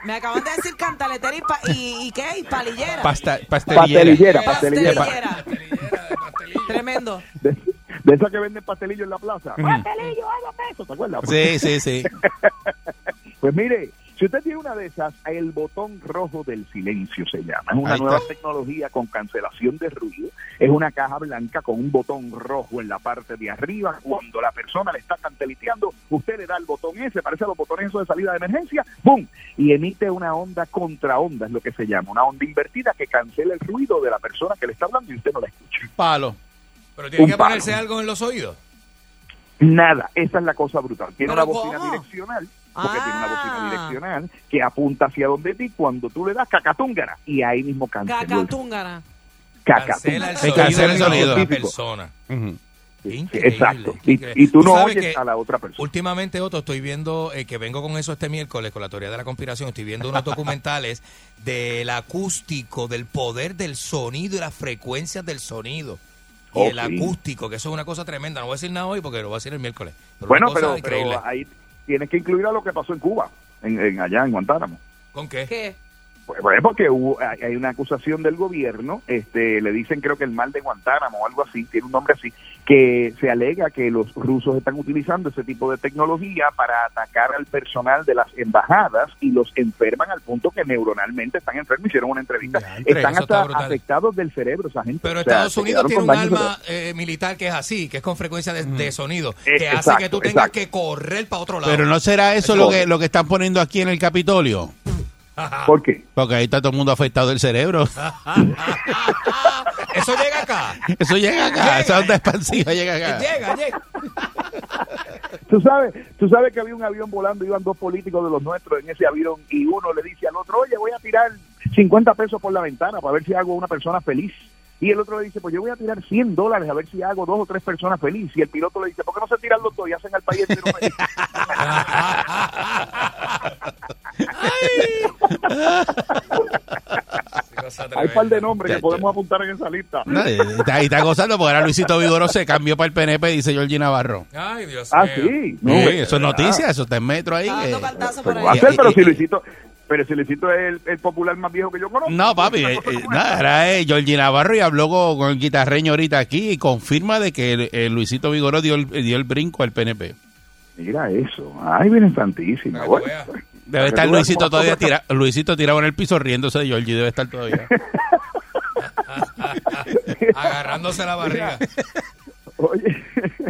me acaban de decir cantaletera y, pa- y, y qué, y palillera. pasta, pastelillera. Pastelillera, pastelillera. Pastelillera. Tremendo. De, de esa que venden pastelillo en la plaza. Ujú. Pastelillo, a pesos, ¿te acuerdas? Sí, sí, sí. Pues mire, si usted tiene una de esas, el botón rojo del silencio se llama. Es una nueva tecnología con cancelación de ruido. Es una caja blanca con un botón rojo en la parte de arriba. Cuando la persona le está canteliteando, usted le da el botón ese, parece a los botones esos de salida de emergencia, ¡pum! Y emite una onda contra onda, es lo que se llama. Una onda invertida que cancela el ruido de la persona que le está hablando y usted no la escucha. Palo. Pero tiene Un que palo. ponerse algo en los oídos. Nada, esa es la cosa brutal. Tiene ¿Pero una bocina cómo? direccional, porque Ah. tiene una bocina direccional que apunta hacia donde ti cuando tú le das cacatúngara y ahí mismo Cacatúngara. Cancela el Cacatúngara. Se sonido cancela el de la sonido. persona. Sí, increíble, exacto. Y, y tú no sabes oyes que a la otra persona. Últimamente, Otto, estoy viendo eh, que vengo con eso este miércoles, con la teoría de la conspiración. Estoy viendo unos documentales del acústico, del poder del sonido y las frecuencias del sonido. Y el acústico, que eso es una cosa tremenda. No voy a decir nada hoy porque lo voy a decir el miércoles. Pero Bueno, pero, pero ahí tienes que incluir a lo que pasó en Cuba, en, en- allá en Guantánamo. ¿Con qué? ¿Qué? Pues, pues, porque hubo, hay hay una acusación del gobierno, este, le dicen creo que el mal de Guantánamo o algo así, tiene un nombre así, que se alega que los rusos están utilizando ese tipo de tecnología para atacar al personal de las embajadas y los enferman al punto que neuronalmente están enfermos. Hicieron una entrevista. Están eso está hasta afectados del cerebro esa gente. Pero O sea, Estados Unidos tiene un arma eh, militar que es así, que es con frecuencia de, de sonido, Eh, que hace exacto, que tú tengas exacto. que correr para otro lado. Pero no será eso lo que, lo que están poniendo aquí en el Capitolio. ¿Por qué? Porque ahí está todo el mundo afectado del cerebro. Eso llega acá. Eso llega acá, esa onda expansiva llega acá. Llega, llega. Tú sabes, tú sabes que había un avión volando, iban dos políticos de los nuestros en ese avión y uno le dice al otro, oye, voy a tirar 50 pesos por la ventana para ver si hago una persona feliz. Y el otro le dice, pues yo voy a tirar 100 dólares a ver si hago dos o tres personas felices. Y el piloto le dice, ¿por qué no se tiran los dos y hacen al país entero feliz? Hay un par de nombres que podemos apuntar en esa lista. No, y está, y está gozando porque ahora Luisito Vigoro se cambió para el PNP, dice Georgie Navarro. Ay, Dios Ah, sí. No, Sí, es eso es noticia, eso está en metro ahí. Está dando eh. va a pero si Luisito, pero si Luisito es el, el popular más viejo que yo conozco. No, papi, Una eh, eh, nada, Georgie Navarro y habló con, con el guitarreño ahorita aquí y confirma de que el, el Luisito Vigoro dio el, dio el brinco al PNP. Mira eso. Ay, Virgen Santísima. Debe estar Luisito todavía tira, Luisito tirado en el piso riéndose de Georgie, debe estar todavía. Agarrándose la barriga. Oye,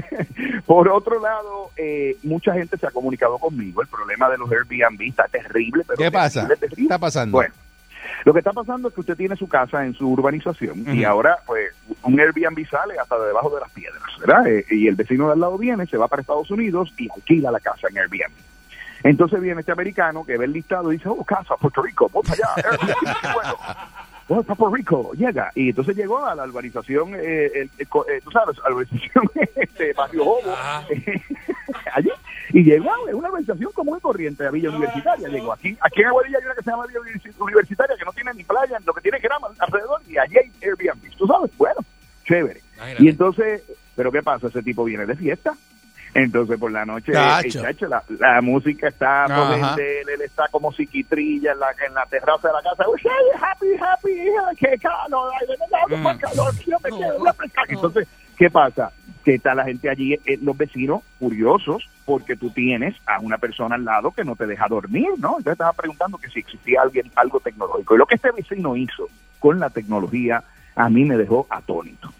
por otro lado, eh, mucha gente se ha comunicado conmigo. El problema de los Airbnb está terrible. Pero ¿Qué pasa? terrible, ¿Qué terrible. está pasando? Bueno, lo que está pasando es que usted tiene su casa en su urbanización y ahora, pues, un Airbnb sale hasta debajo de las piedras, ¿verdad? Eh, y el vecino de al lado viene, se va para Estados Unidos y alquila la casa en Airbnb. Entonces viene este americano que ve el listado y dice, oh, casa, Puerto Rico, vamos allá, bueno. Oh, Puerto Rico, llega. Y entonces llegó a la urbanización, eh, el- el eh, tú sabes, a la urbanización de Barrio Bobo, Ajá. allí. Y llegó a una urbanización común y corriente, a Villa Universitaria. Llegó aquí, aquí en Aguadilla hay una que se llama Villa Universi- Universitaria, que no tiene ni playa, lo que tiene es grama alrededor, y allí hay Airbnb. Tú sabes, bueno, chévere. Y entonces, ¿pero qué pasa? Ese tipo viene de fiesta. Entonces por la noche, Cacho. eh, chacho, la, la música está potente, él, él está como psiquitrilla en la, en la terraza de la casa. "Uy, happy, happy, qué calor, más calor, yo me quedo una pesca". Entonces, ¿qué pasa? Que está la gente allí, eh, los vecinos furiosos, porque tú tienes a una persona al lado que no te deja dormir, ¿no? Entonces estaba preguntando que si existía alguien, algo tecnológico. Y lo que este vecino hizo con la tecnología, a mí me dejó atónito.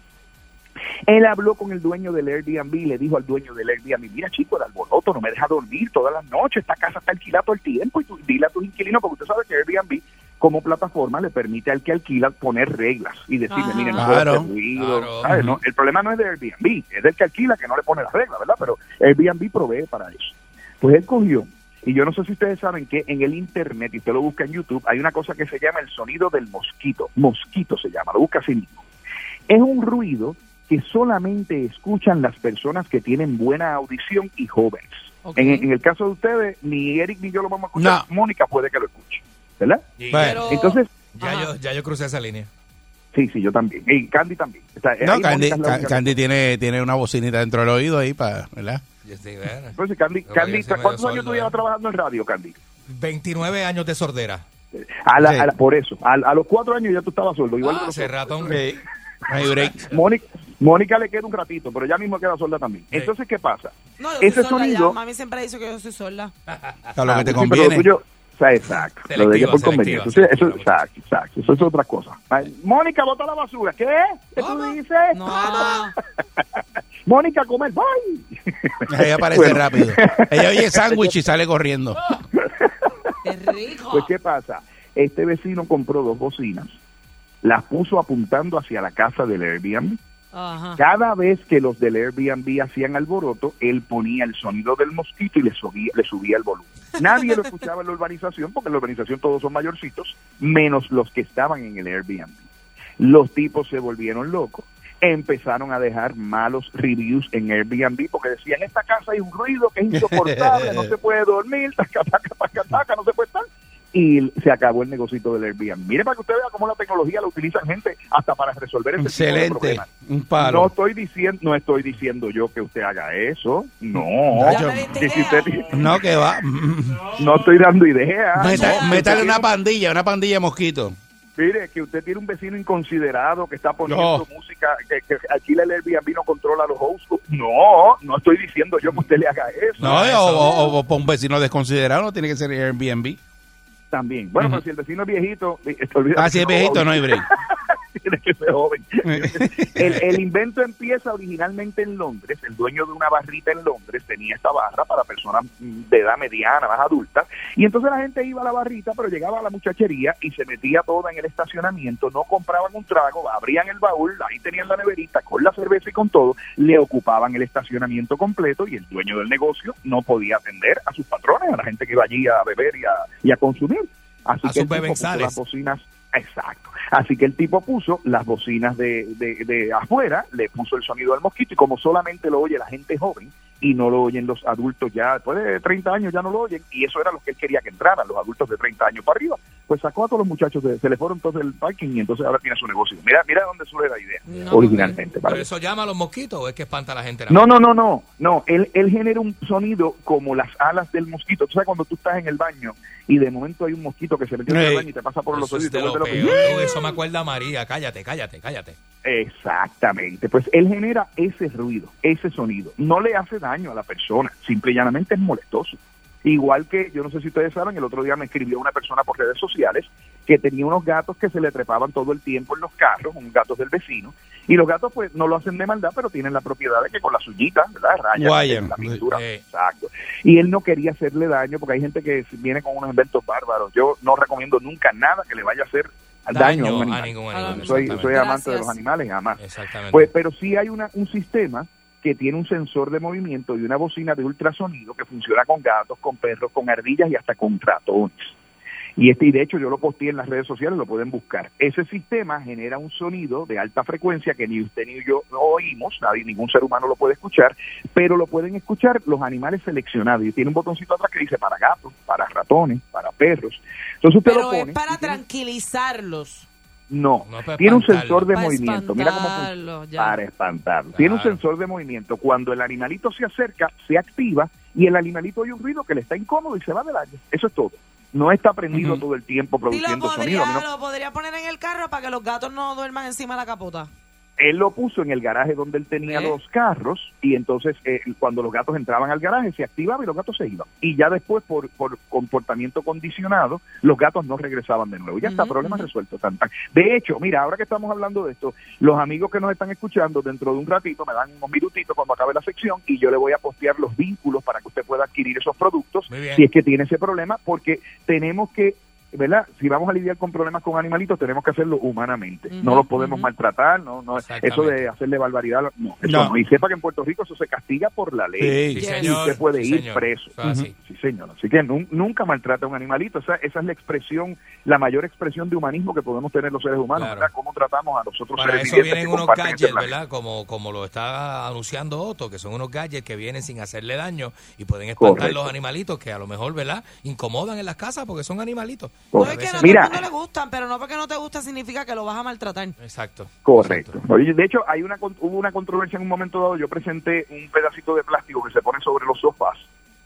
Él habló con el dueño del Airbnb y le dijo al dueño del Airbnb, mira chico, el alboroto no me deja dormir todas las noches, esta casa está alquilada todo el tiempo y tú dile a tus inquilinos, porque usted sabe que Airbnb como plataforma le permite al que alquila poner reglas y decirle, miren, no Claro. ruido", Claro. ¿sabes? No, el problema no es de Airbnb, es del que alquila que no le pone las reglas, ¿verdad? Pero Airbnb provee para eso. Pues él cogió, y yo no sé si ustedes saben que en el internet, y usted lo busca en YouTube, hay una cosa que se llama el sonido del mosquito, mosquito se llama, lo busca así mismo. Es un ruido que solamente escuchan las personas que tienen buena audición y jóvenes. En, en el caso de ustedes, ni Eric ni yo lo vamos a escuchar. Mónica puede que lo escuche, ¿verdad? Pero- Entonces, ya, yo, ya yo crucé esa línea. sí, sí, yo también. Y Candy también. O sea, No, ahí Candy, Candy tiene, tiene una bocinita dentro del oído ahí para, ¿verdad? Yo estoy, Entonces, Candy, ¿cuántos años sordo, tú llevas ¿eh? trabajando en radio, Candy? 29 años de sordera. A la- Sí. a la- por eso, a, a los cuatro años ya tú estabas sordo. Igual Ah, hace rato, Sí. hombre. No. Mónica, Mónica le queda un ratito, pero ya mismo queda sorda también. Sí. Entonces, ¿qué pasa? No, yo Ese sonido- ya. Mami siempre ha dicho que yo soy sorda. A lo que te Sí, pero lo conviene. tuyo- o sea, exacto. Selectiva, lo de ella por conveniencia. Eso- exacto, exacto. Eso es otra cosa. Mónica, bota la basura. ¿Qué? ¿Qué tú dices? No. Mónica, comer. Bye. Ella aparece Bueno. rápido. Ella oye sándwich y sale corriendo. Qué rico. Pues, ¿qué pasa? Este vecino compró dos bocinas, las puso apuntando hacia la casa del Airbnb. Cada vez que los del Airbnb hacían alboroto, él ponía el sonido del mosquito y le subía, le subía el volumen. Nadie lo escuchaba en la urbanización, porque en la urbanización todos son mayorcitos, menos los que estaban en el Airbnb. Los tipos se volvieron locos. Empezaron a dejar malos reviews en Airbnb porque decían, esta casa hay un ruido que es insoportable, no se puede dormir, taca, taca, taca, taca, no se puede estar. Y se acabó el negocito del Airbnb. Mire para que usted vea cómo la tecnología la utilizan gente hasta para resolver ese tipo de Excelente. problemas. Un No estoy diciendo, no estoy diciendo yo que usted haga eso. No. Que si usted- No, que va. no estoy dando ideas. No. métale una tiene- pandilla, una pandilla de mosquitos. Mire, que usted tiene un vecino inconsiderado que está poniendo No. música, que, que alquila el Airbnb, no controla los hosts. No, no estoy diciendo yo que usted le haga eso. No, o, o- un vecino desconsiderado no tiene que ser Airbnb. También. Bueno, Ujú. pero si el vecino es viejito, eh, te olvidas Ah, si es viejito, no hay break. Tiene que ser joven. El, el invento empieza originalmente en Londres. El dueño de una barrita en Londres tenía esta barra para personas mm, de edad mediana, más adultas. Y entonces la gente iba a la barrita, pero llegaba a la muchachería y se metía toda en el estacionamiento. No compraban un trago, abrían el baúl, ahí tenían la neverita con la cerveza y con todo. Le ocupaban el estacionamiento completo y el dueño del negocio no podía atender a sus patrones, a la gente que iba allí a beber y a, y a consumir. Así A que sus bebenzales. las bocinas Exacto. Así que el tipo puso las bocinas de, de, de afuera, le puso el sonido al mosquito y como solamente lo oye la gente joven y no lo oyen los adultos ya después de 30 años ya no lo oyen y eso era lo que él quería que entraran, los adultos de 30 años para arriba, pues sacó a todos los muchachos, de- se le fueron entonces el parking y entonces ahora tiene su negocio. Mira, mira dónde surge la idea No, originalmente. ¿Pero ¿vale? eso llama a los mosquitos o es que espanta a la gente? No, no, no, no, no. Él, él genera un sonido como las alas del mosquito. Tú sabes cuando tú estás en el baño y de momento hay un mosquito que se metió en el baño y te pasa por los oídos y es lo. Tú, Eso me acuerda a María. Cállate, cállate, cállate. Exactamente, pues él genera ese ruido, ese sonido. No le hace daño a la persona, simple y llanamente es molestoso. Igual que, yo no sé si ustedes saben, el otro día me escribió una persona por redes sociales que tenía unos gatos que se le trepaban todo el tiempo en los carros, unos gatos del vecino, y los gatos pues no lo hacen de maldad, pero tienen la propiedad de que con las uñitas, ¿verdad? Rayan Guayan. la pintura. Exacto. Y él no quería hacerle daño porque hay gente que viene con unos inventos bárbaros. Yo no recomiendo nunca nada que le vaya a hacer daño, a un animal. ningún animal. soy, soy amante de los animales, jamás. Exactamente. Pues, pero sí hay una, un sistema que tiene un sensor de movimiento y una bocina de ultrasonido que funciona con gatos, con perros, con ardillas y hasta con ratones. Y este, y de hecho yo lo posteé en las redes sociales, lo pueden buscar. Ese sistema genera un sonido de alta frecuencia que ni usted ni yo no oímos, nadie, ningún ser humano lo puede escuchar, pero lo pueden escuchar los animales seleccionados. Y tiene un botoncito atrás que dice para gatos, para ratones, para perros. Entonces usted Pero lo pone. es para tranquilizarlos. No, tiene un sensor de Para movimiento. Mira cómo ya. Para espantarlo. Tiene un sensor de movimiento. Cuando el animalito se acerca, se activa y el animalito oye un ruido que le está incómodo y se va del aire. Eso es todo. No está prendido todo el tiempo Sí, lo produciendo sonido. A mí podría, no- lo podría poner en el carro para que los gatos no duerman encima de la capota. Él lo puso en el garaje donde él tenía ¿Eh? los carros y entonces eh, cuando los gatos entraban al garaje se activaba y los gatos se iban. Y ya después por, por comportamiento condicionado los gatos no regresaban de nuevo. Ya está, problema ujú. resuelto. Tan, tan. De hecho, mira, ahora que estamos hablando de esto, los amigos que nos están escuchando dentro de un ratito me dan unos minutitos cuando acabe la sección y yo le voy a postear los vínculos para que usted pueda adquirir esos productos si es que tiene ese problema porque tenemos que ¿verdad? Si vamos a lidiar con problemas con animalitos, tenemos que hacerlo humanamente. no los podemos maltratar, no, no, eso de hacerle barbaridad, no, eso No. no. Y sepa que en Puerto Rico eso se castiga por la ley. Sí. Sí. Usted puede Sí, ir señor. preso. Eso es así. Sí, señor. Así que nun- nunca maltrata a un animalito. Esa, esa es la expresión, la mayor expresión de humanismo que podemos tener los seres humanos, Claro. ¿verdad? Cómo tratamos a los otros Para seres eso vivientes vienen unos este gadgets, planeta. ¿verdad? Como, como lo está anunciando Otto, que son unos gadgets que vienen sin hacerle daño y pueden espantar Correcto. los animalitos que a lo mejor, ¿verdad? Incomodan en las casas porque son animalitos. No es que no Mira. todo el mundo le gustan, pero no porque no te gusta significa que lo vas a maltratar. Exacto. Correcto. Oye, de hecho, hay una con- hubo una controversia en un momento dado. Yo presenté un pedacito de plástico que se pone sobre los sofás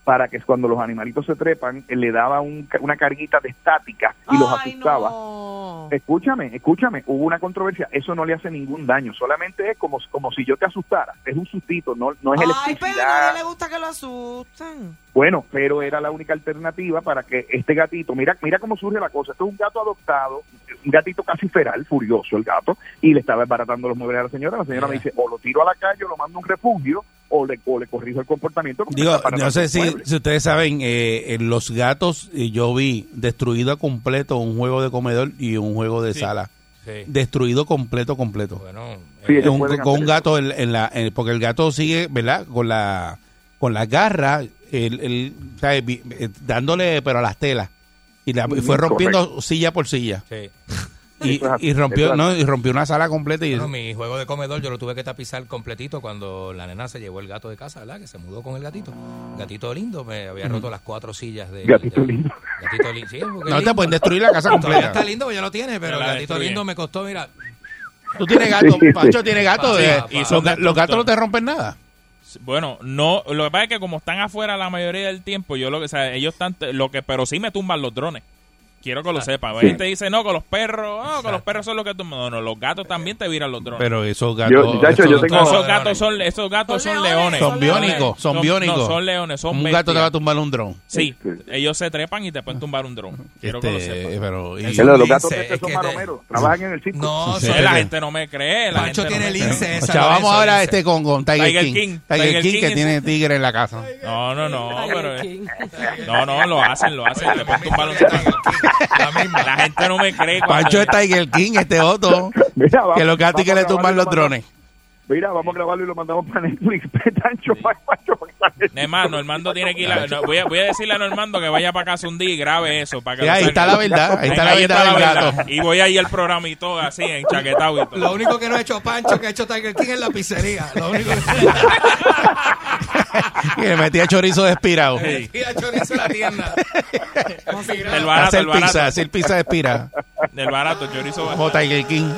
para que cuando los animalitos se trepan, eh, le daba un una carguita de estática y los Ay, asustaba. no. Escúchame, escúchame, hubo una controversia, eso no le hace ningún daño, solamente es como, como si yo te asustara, es un sustito, no, no es Ay, pero a nadie le gusta que lo asusten. Bueno, pero era la única alternativa para que este gatito, mira, mira cómo surge la cosa, esto es un gato adoptado, un gatito casi feral, furioso el gato, y le estaba desbaratando los muebles a la señora, la señora me dice, o lo tiro a la calle o lo mando a un refugio, o le, o le corrijo el comportamiento. Digo, no sé si, muebles". si ustedes saben, eh, en los gatos, eh, yo vi destruido a completo un juego de comedor y un juego de Sí. sala. Sí. Destruido completo, completo. Bueno, Sí, eh, Un- con un gato en, en la en- porque el gato sigue verdad con la con la garra el, el- eh, dándole pero a las telas y, la, y fue rompiendo silla por silla sí. Y, rompió no y rompió una sala completa y Bueno, mi juego de comedor yo lo tuve que tapizar completito cuando la nena se llevó el gato de casa, ¿verdad? Que se mudó con el gatito. Gatito lindo, me había roto las cuatro sillas de... Gatito de- lindo. Gatito lindo, sí, no te pueden destruir la casa Todavía completa está lindo, ya lo tiene, pero Pero el gatito destruye. lindo me costó, mira... tú tienes gato Sí, sí. Pancho tiene gato eh, y los, son los gatos no te rompen nada Bueno, no, lo que pasa es que como están afuera la mayoría del tiempo, yo lo que, o sea, ellos están, lo que, pero sí me tumban los drones. Quiero que lo sepan. Sí. Gente dice, no, con los perros, no, con los perros son lo que tú... No, no, los gatos también te viran los drones. Pero esos gatos. Yo- esos- yo tengo- No, esos gatos son, esos gatos Son son leones. Son biónicos, son No, biónicos. son leones, son Un gato te va a tumbar un dron. Sí, Sí. ellos se trepan y te pueden tumbar un dron. Quiero que lo Este, sepan. pero, y- los gatos son que te- maromeros, trabajan en el circo. No, Sí, No, la gente no me cree. La Pancho gente no tiene lince. O esa sea, no, vamos ahora lince. este con, con Tiger, Tiger King. King. Tiger, Tiger King, King que tiene tigre en la casa. No, no, no, pero... King. No, no, lo hacen, lo hacen. Te pueden tumbar un dron. La misma. La gente no me cree. Pancho es Tiger King, este otro. Mira, vamos- que los gatos que le a tumban grabarlo y los lo mandamos- drones. Mira, vamos a grabarlo y lo mandamos para Netflix. Pancho, Pancho, Pancho. Nemás, Normando tiene que ir a, no, voy, a, voy a decirle a Normando que vaya para casa un día y grabe eso. Para que Sí, lo ahí salga. está la verdad, ahí está Venga, la verdad del gato. Y voy a ir al programa y todo así, enchaquetado y todo. Lo único que no ha hecho Pancho, que ha hecho Tiger King es la pizzería. Lo único que Y le metía chorizo despirado. Y ha chorizo en la tienda. Del barato, Hacer el barato. pizza, hacer pizza despira. Del barato, chorizo. Como Tiger King.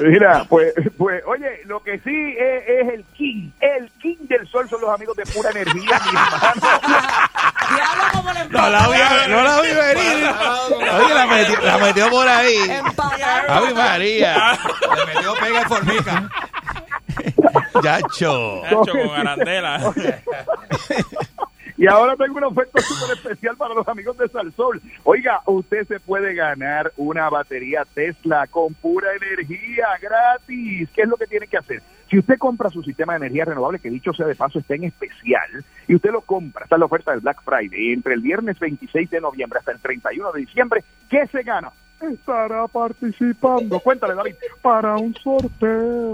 Mira, pues, pues, oye, lo que sí es, es el king, el king del sol son los amigos de pura energía, mi hermano. Le No la vi, no la vi venir. Oye, la metió, la metió por ahí. empataron. Ave María. Le metió pega y formica. Yacho. Nacho con arandela. Y ahora tengo una oferta súper especial para los amigos de Salsol. Oiga, usted se puede ganar una batería Tesla con pura energía gratis. ¿Qué es lo que tiene que hacer? Si usted compra su sistema de energía renovable, que dicho sea de paso está en especial, y usted lo compra, está en la oferta del Black Friday, entre el viernes 26 de noviembre hasta el 31 de diciembre, ¿qué se gana? Estará participando, cuéntale David, para un sorteo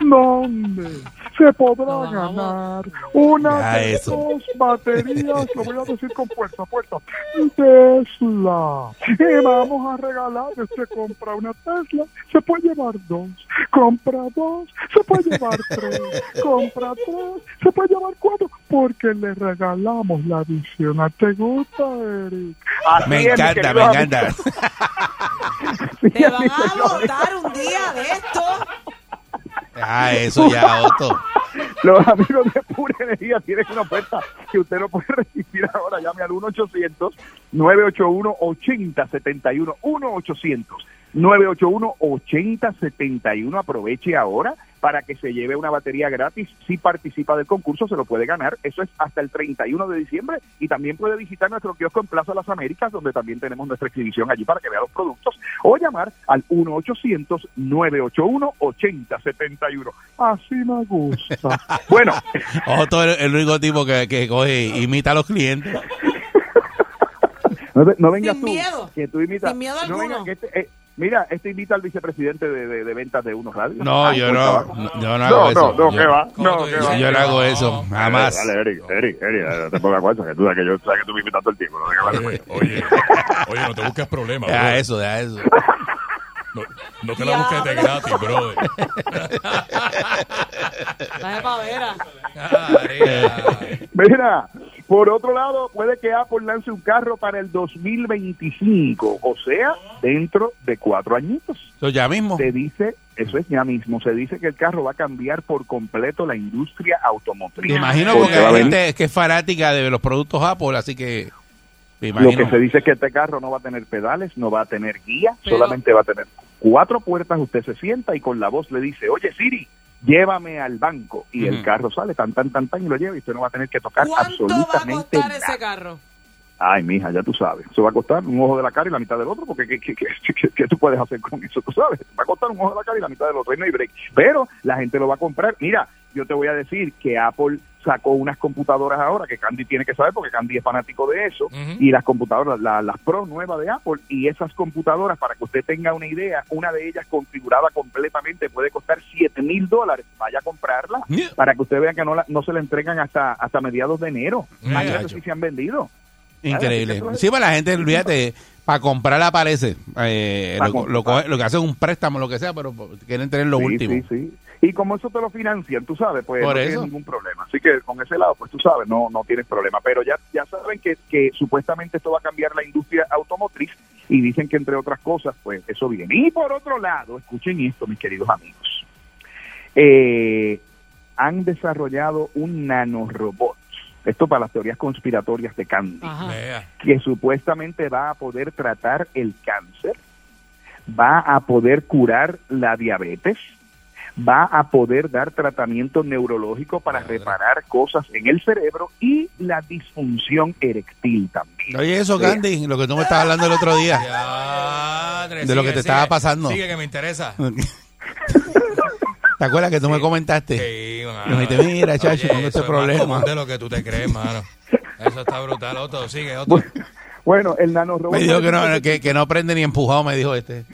donde se podrá ganar una Ya de eso. dos baterías, lo voy a decir con fuerza, fuerza, Tesla. Y vamos a regalar, usted compra una Tesla, se puede llevar dos, compra dos, se puede llevar tres, compra tres, se puede llevar cuatro, porque le regalamos la adicional. ¿Te gusta, Eric? Así Me encanta, me amigo. encanta. Te van a votar un día de esto. Ah, eso ya, Otto. Los amigos de Pura Energía tienen una oferta que usted no puede resistir ahora. Llame al 1-800-981-8071. 1-800-981-8071. Aproveche ahora para que se lleve una batería gratis. Si participa del concurso, se lo puede ganar. Eso es hasta el 31 de diciembre. Y también puede visitar nuestro kiosco en Plaza Las Américas, donde también tenemos nuestra exhibición allí para que vea los productos. O llamar al 1-800-981-8071. Así me gusta. bueno, Otto es el único tipo que, que coge e imita a los clientes. No, te- no vengas Sin tú, miedo. que tú imitas. Sin miedo no alguno. vengas, que este, eh, mira, este invita al vicepresidente de, de- de ventas de Unos Radio. No, yo no, no, yo no No, hago no, eso. no, Yo- que va. ¿Cómo No, tú que dices? va. Yo no hago eso, jamás. Dale, Eric, Eric, Eric, eh, no te pongas cuenta, que tú sabes que yo sabes que tú me invitas todo el tiempo. No, Oye, oye, oye, no te busques problemas, Deja brother. eso, deja eso. No, no te la busques de gratis, brother. Dale pa' vera. Mira, por otro lado, puede que Apple lance un carro para el 2025, o sea, dentro de cuatro añitos. Eso ya mismo. Se dice, eso es ya mismo, se dice que el carro va a cambiar por completo la industria automotriz. Me imagino Porque hay gente que es fanática de los productos Apple, así que me Lo que se dice es que este carro no va a tener pedales, no va a tener guía, Pero- solamente va a tener cuatro puertas, usted se sienta y con la voz le dice, oye Siri, llévame al banco. Y el carro sale tan, tan, tan, tan y lo lleva y usted no va a tener que tocar ¿Cuánto va a absolutamente costar nada. ese carro? Ay, mija, ya tú sabes. Eso va a costar un ojo de la cara y la mitad del otro, porque ¿qué, qué, qué, qué- tú puedes hacer con eso? Tú sabes, va a costar un ojo de la cara y la mitad del otro, y no hay break. Pero la gente lo va a comprar. Mira, yo te voy a decir que Apple sacó unas computadoras ahora, que Candy tiene que saber, porque Candy es fanático de eso, y las computadoras, la- las Pro nuevas de Apple, y esas computadoras, para que usted tenga una idea, una de ellas configurada completamente puede costar 7 mil dólares. Vaya a comprarla para que usted vea que no, la- no se la entregan hasta, hasta mediados de enero. Imagínate si se han vendido. Increíble. Sí, para la gente, olvídate, para comprar aparece. Eh, lo, comprar. lo, coge- lo que hace es un préstamo, lo que sea, pero quieren tener lo Sí, último. Sí, sí. Y como eso te lo financian, tú sabes, pues Por no eso. tienes ningún problema. Así que con ese lado, pues tú sabes, no no tienes problema. Pero ya ya saben que, que supuestamente esto va a cambiar la industria automotriz y dicen que entre otras cosas, pues eso viene. Y por otro lado, escuchen esto, mis queridos amigos. Eh, han desarrollado un nanorobot esto para las teorías conspiratorias de Candy, que supuestamente va a poder tratar el cáncer, va a poder curar la diabetes, va a poder dar tratamiento neurológico para reparar cosas en el cerebro y la disfunción eréctil también. Oye, eso, Candy, lo que tú me estabas hablando el otro día. De lo que te sigue. estaba pasando. Sigue que me interesa. ¿Te acuerdas que tú me comentaste? Sí, mano. Me dijiste, mira, chacho, tengo este es más problema. de lo que tú te crees, mano. Eso está brutal, Otto. Sigue, Otto. Bueno, el nanorobot... Me dijo que no, que, que no prende ni empujado, me dijo este.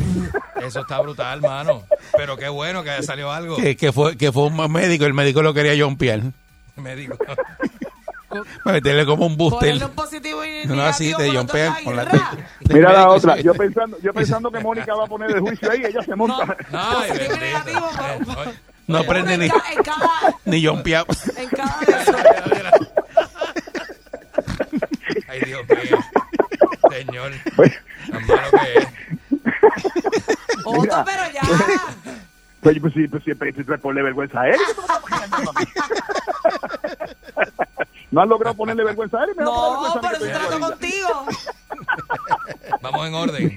Eso está brutal, mano. Pero qué bueno que haya salido algo. Que, que fue, que fue un médico, el médico lo quería jumpear. Me digo. Meterle como un booster. Un positivo y No, así te con la te- Mira la otra, yo pensando, yo pensando que Mónica va a poner el juicio ahí, ella se monta. Bendito. No prende ni, ni jumpeado. en cada. Ay, Dios mío. Señor. Tan malo que es. Otto, pero ya. Pues, pues, sí, pues siempre, siempre ponle vergüenza a él. ¿No has logrado ponerle vergüenza a él? Me No, a pero estoy ahorita. contigo. Vamos en orden.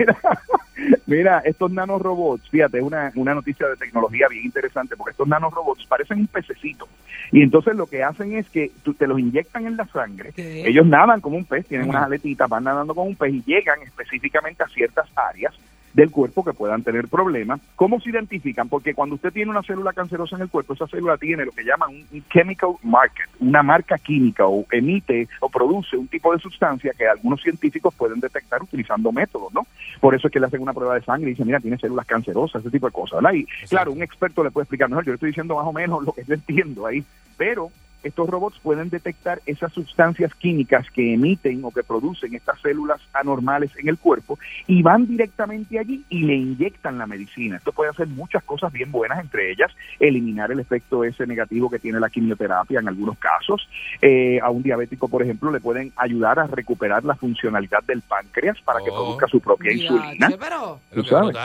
Mira, estos nanorobots, fíjate, es una, una noticia de tecnología bien interesante, porque estos nanorobots parecen un pececito. Y entonces lo que hacen es que tú, te los inyectan en la sangre. ¿Qué? Ellos nadan como un pez, tienen unas aletitas, van nadando como un pez y llegan específicamente a ciertas áreas del cuerpo que puedan tener problemas. ¿Cómo se identifican? Porque cuando usted tiene una célula cancerosa en el cuerpo, esa célula tiene lo que llaman un, chemical market, una marca química o emite o produce un tipo de sustancia que algunos científicos pueden detectar utilizando métodos, ¿no? Por eso es que le hacen una prueba de sangre y dicen, mira, tiene células cancerosas, ese tipo de cosas, ¿verdad? Y claro, un experto le puede explicar mejor, yo le estoy diciendo más o menos lo que yo entiendo ahí, pero estos robots pueden detectar esas sustancias químicas que emiten o que producen estas células anormales en el cuerpo y van directamente allí y le inyectan la medicina. Esto puede hacer muchas cosas bien buenas, entre ellas eliminar el efecto ese negativo que tiene la quimioterapia en algunos casos. Eh, a un diabético, por ejemplo, le pueden ayudar a recuperar la funcionalidad del páncreas para que Oh. produzca su propia insulina. Pero. Tú sabes.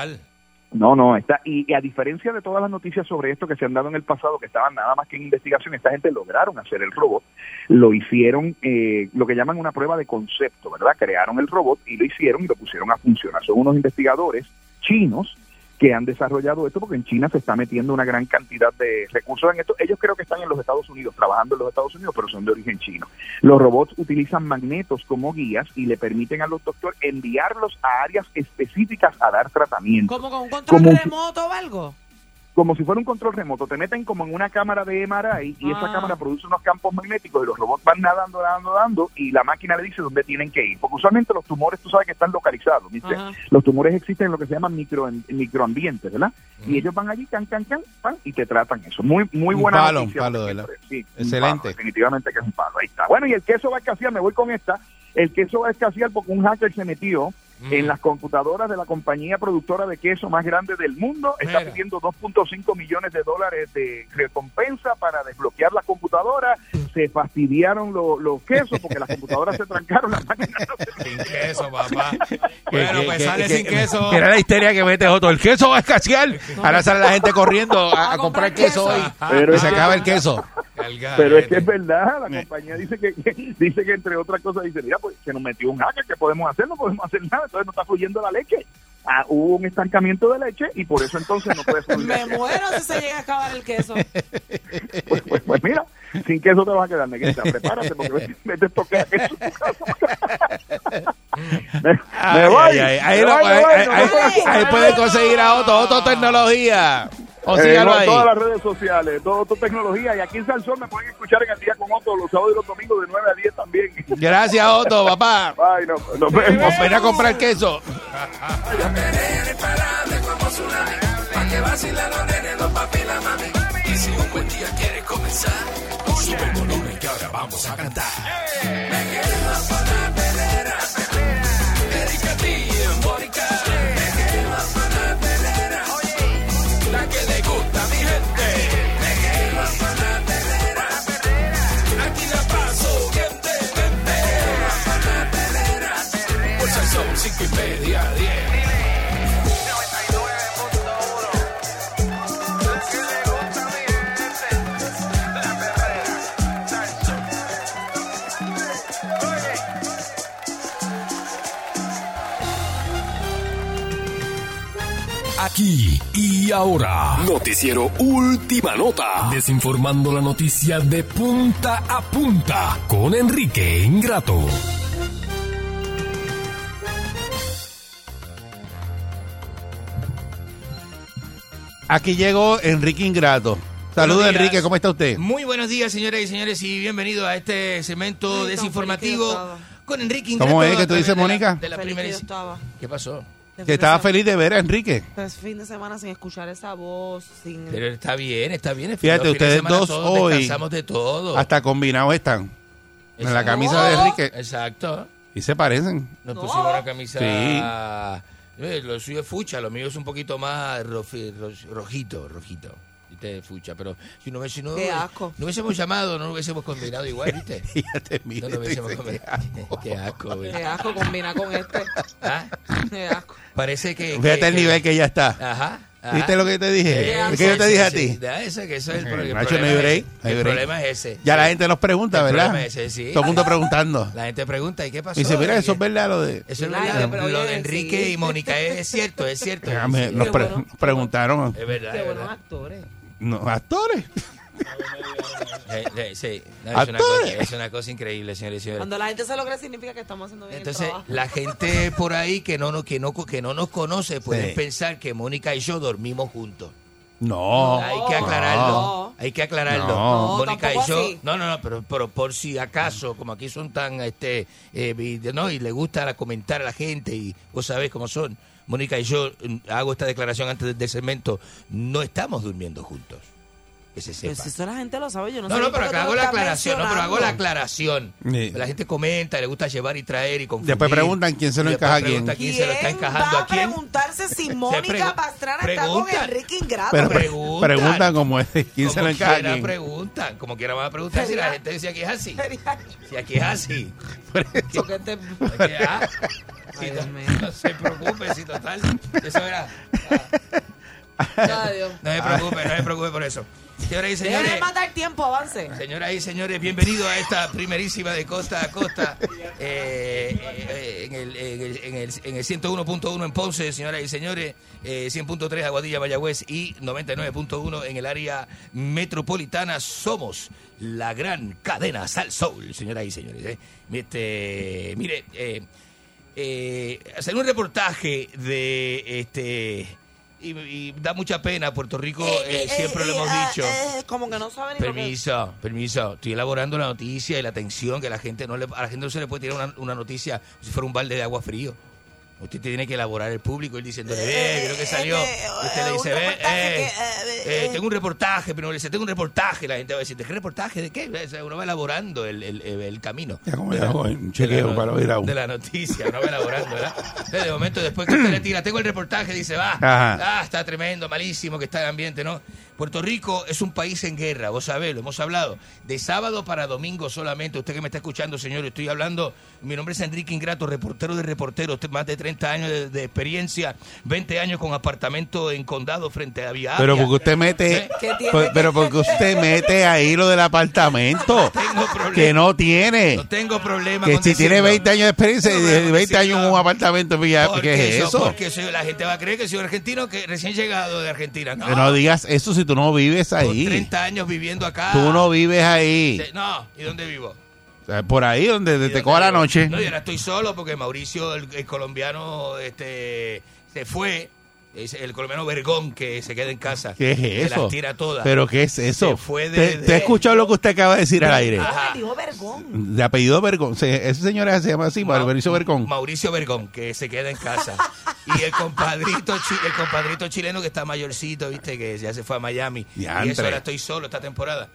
No, no, está, y, y a diferencia de todas las noticias sobre esto que se han dado en el pasado, que estaban nada más que en investigación, esta gente lograron hacer el robot, lo hicieron, eh, lo que llaman una prueba de concepto, ¿verdad? Crearon el robot y lo hicieron y lo pusieron a funcionar. Son unos investigadores chinos que han desarrollado esto porque en China se está metiendo una gran cantidad de recursos en esto. Ellos creo que están en los Estados Unidos, trabajando en los Estados Unidos, pero son de origen chino. Los robots utilizan magnetos como guías y le permiten a los doctores enviarlos a áreas específicas a dar tratamiento. Como con un control Como- remoto o algo. Como si fuera un control remoto, te meten como en una cámara de MRI y esa Ah. cámara produce unos campos magnéticos y los robots van nadando, nadando, nadando y la máquina le dice dónde tienen que ir. Porque usualmente los tumores, tú sabes que están localizados, ¿viste? Ajá. Los tumores existen en lo que se llaman micro, microambientes, ¿verdad? Y ellos van allí, can, can, can, pan, y te tratan eso. Muy muy Un buena palo, un palo, ¿verdad? siempre- sí, Excelente. palo, definitivamente que es un palo. Ahí está. Bueno, y el queso va a escasear, me voy con esta. El queso va a escasear porque un hacker se metió Mm. en las computadoras de la compañía productora de queso más grande del mundo. Está pidiendo 2.5 millones de dólares de recompensa para desbloquear la computadora. Se fastidiaron lo- los quesos porque las computadoras se trancaron, las máquinas no se Sin queso, papá. Que- Bueno, que- pues que- sale que- sin queso. que Era la histeria que mete Otto. El queso va a escasear. Ahora sale la gente corriendo a, a comprar queso hoy. Pero y es se que- acaba el queso. Pero es que es verdad, la compañía dice que, que- dice que entre otras cosas dice, mira, pues se nos metió un hacker, ¿qué podemos hacer? No podemos hacer nada, entonces no está fluyendo la leche. Ah, hubo un estancamiento de leche y por eso entonces no puede fluir. Me muero si se llega a acabar el queso. Pues, pues, pues mira, sin queso te vas a quedar, negrita. Prepárate porque queso. me, me Ay, voy. ay, ay. Ahí, me voy, ahí puede conseguir a Otto. Otto Tecnología. O Eh, no, en ahí. todas las redes sociales, todo tu tecnología. Y aquí en Salsón me pueden escuchar en el día con Otto los sábados y los domingos de 9 a 10 también. Gracias, Otto, papá. Bye, no, nos vemos. Ven a comprar queso. Pa' que vacilan los nenes, los papi y la mami. Y si un buen día quieres comenzar, sube el volumen que ahora vamos a cantar. Aquí y ahora. Noticiero Última Nota. Desinformando la noticia de punta a punta con Enrique Ingrato. Aquí llegó Enrique Ingrato. Saludos. Enrique, ¿cómo está usted? Muy buenos días, señoras y señores, y bienvenido a este segmento desinformativo con Enrique Ingrato. ¿Cómo es que tú dices, de la- Mónica? de la primera-. ¿Qué pasó? Que estaba feliz de ver a Enrique. Pues fin de semana sin escuchar esa voz, sin... Pero está bien, está bien. Fíjate, ustedes dos hoy Descansamos de todo. Hasta combinados están. En la camisa de Enrique. Exacto. Y se parecen. Nos pusimos una camisa. Sí. Eh, Lo suyo es fucha, lo mío es un poquito más rofi- ro- rojito, rojito. ¿Viste? Fucha, pero si no, si no, Qué asco. no hubiésemos llamado, no lo hubiésemos combinado igual, ¿viste? Ya te miro, No lo te hubiésemos combinado. Qué asco, güey. Qué asco combina con este. ¿Ah? Qué asco. Parece que. Fíjate que- el que- nivel que ya está. Ajá. ajá. ¿Viste lo que te dije? ¿Es que yo te dije sí, a ti? Eso, que eso es el, pro- el Nacho, problema. no es break, el problema es ese. Ya la gente nos pregunta, El ¿verdad? problema es ese, sí. Todo el mundo preguntando. La gente pregunta, ¿y qué pasó? Y dice, mira, ¿Y eso es qué- verdad lo de... Eso es verdad. Lo de Enrique sí. y Mónica es cierto, es cierto. Es nos, pre- bueno. nos preguntaron. Es verdad, Qué buenos actores. No, actores. Eh, eh, sí, no, es, una Actores. cosa, es una cosa increíble, señores y señores. Cuando la gente se lo cree significa que estamos haciendo bien Entonces, el trabajo. la gente por ahí que no, no, que no, que no nos conoce pueden Sí. pensar que Mónica y yo dormimos juntos. No. Hay que aclararlo. No. Hay que aclararlo. No. Mónica y yo. así. No, no, no, pero, pero por si acaso, como aquí son tan, este, eh, no, y le gusta la- comentar a la gente y vos sabés cómo son. Mónica y yo mm, hago esta declaración antes del segmento. No estamos durmiendo juntos. Que se Pero sepa. si eso la gente lo sabe, yo no, No, sé no, por pero tú hago la aclaración, no, pero hago la aclaración. Sí. La gente comenta, le gusta llevar y traer y confundir. Después preguntan quién se lo encaja a quién. pregunta quién se lo está ¿Quién encajando va a quién. preguntarse si Mónica pregu- Pastrana está con. Enrique Ingrato? Pero pre- preguntan. preguntan cómo es. ¿Quién se Como lo encaja a quién? preguntan, como quiera van a preguntar si la gente dice que es así. Si aquí es así. Porque te- Que, ah, si Ay, no, Dios mío. no se preocupe, si total. Eso era. Ay, No se preocupe, no se preocupe por eso. Señoras y Deja de señores. matar tiempo, avance. Señoras y señores, bienvenidos a esta primerísima de costa a costa eh, eh, en, el, en, el, en, el, en el 101.1 en Ponce, señoras y señores, eh, 100.3 Aguadilla, Mayagüez y 99.1 en el área metropolitana. Somos la gran cadena Sal Soul, señoras y señores. eh. Este, mire, hacer un reportaje de este... Y, y da mucha pena, Puerto Rico, eh, siempre lo hemos ah, dicho. eh, como que no saben ni lo que... Permiso, permiso. Estoy elaborando la noticia y la atención que la gente no le, a la gente no se le puede tirar una, una noticia si fuera un balde de agua frío. Usted tiene que elaborar el público y diciéndole, ve, creo que salió. eh, usted le dice, ve, eh, que, eh, eh, eh, tengo un reportaje, pero le dice, tengo un reportaje. La gente va a decir, ¿de qué reportaje? ¿De qué? O sea, Uno va elaborando el, el, camino. Ya como de ya un chequeo para oír a uno. De la noticia, uno va elaborando, ¿verdad? Entonces, de momento, después que usted le tira, tengo el reportaje, dice, va, ah, está tremendo, malísimo que está el ambiente, ¿no? Puerto Rico es un país en guerra, vos sabés, lo hemos hablado. De sábado para domingo solamente, usted que me está escuchando, señor, estoy hablando, mi nombre es Enrique Ingrato, reportero de reporteros, más de 30 años de, de experiencia, 20 años con apartamento en condado frente a Vía Pero porque usted mete, ¿Qué tiene pues, pero porque usted mete ahí lo del apartamento Tengo problema. que no tiene. No tengo problema Que con si tiene decirlo. 20 años de experiencia No, y no, de no, 20 años en un apartamento en Villa, ¿qué es eso? Porque soy- la gente va a creer que soy argentino, que recién llegado de Argentina. No, Que no digas eso si tú no vives con ahí. 30 años viviendo acá. Tú no vives ahí. No, ¿y dónde vivo? Por ahí donde ¿Y te dónde coja la noche. No, y ahora estoy solo porque Mauricio, el, el colombiano, este, se fue. Es el colombiano Vergón que se queda en casa. ¿Qué es Que eso? las tira todas. ¿Pero qué es eso? Se fue de- ¿Te, de- te he escuchado lo que usted acaba de decir al aire? Ajá. Dijo Vergón. De apellido Vergón. Se- Ese señor se llama así, Ma- Mauricio Vergón. Mauricio Vergón, que se queda en casa. y el compadrito, el compadrito chileno que está mayorcito, viste, que ya se fue a Miami. Y eso ahora estoy solo esta temporada.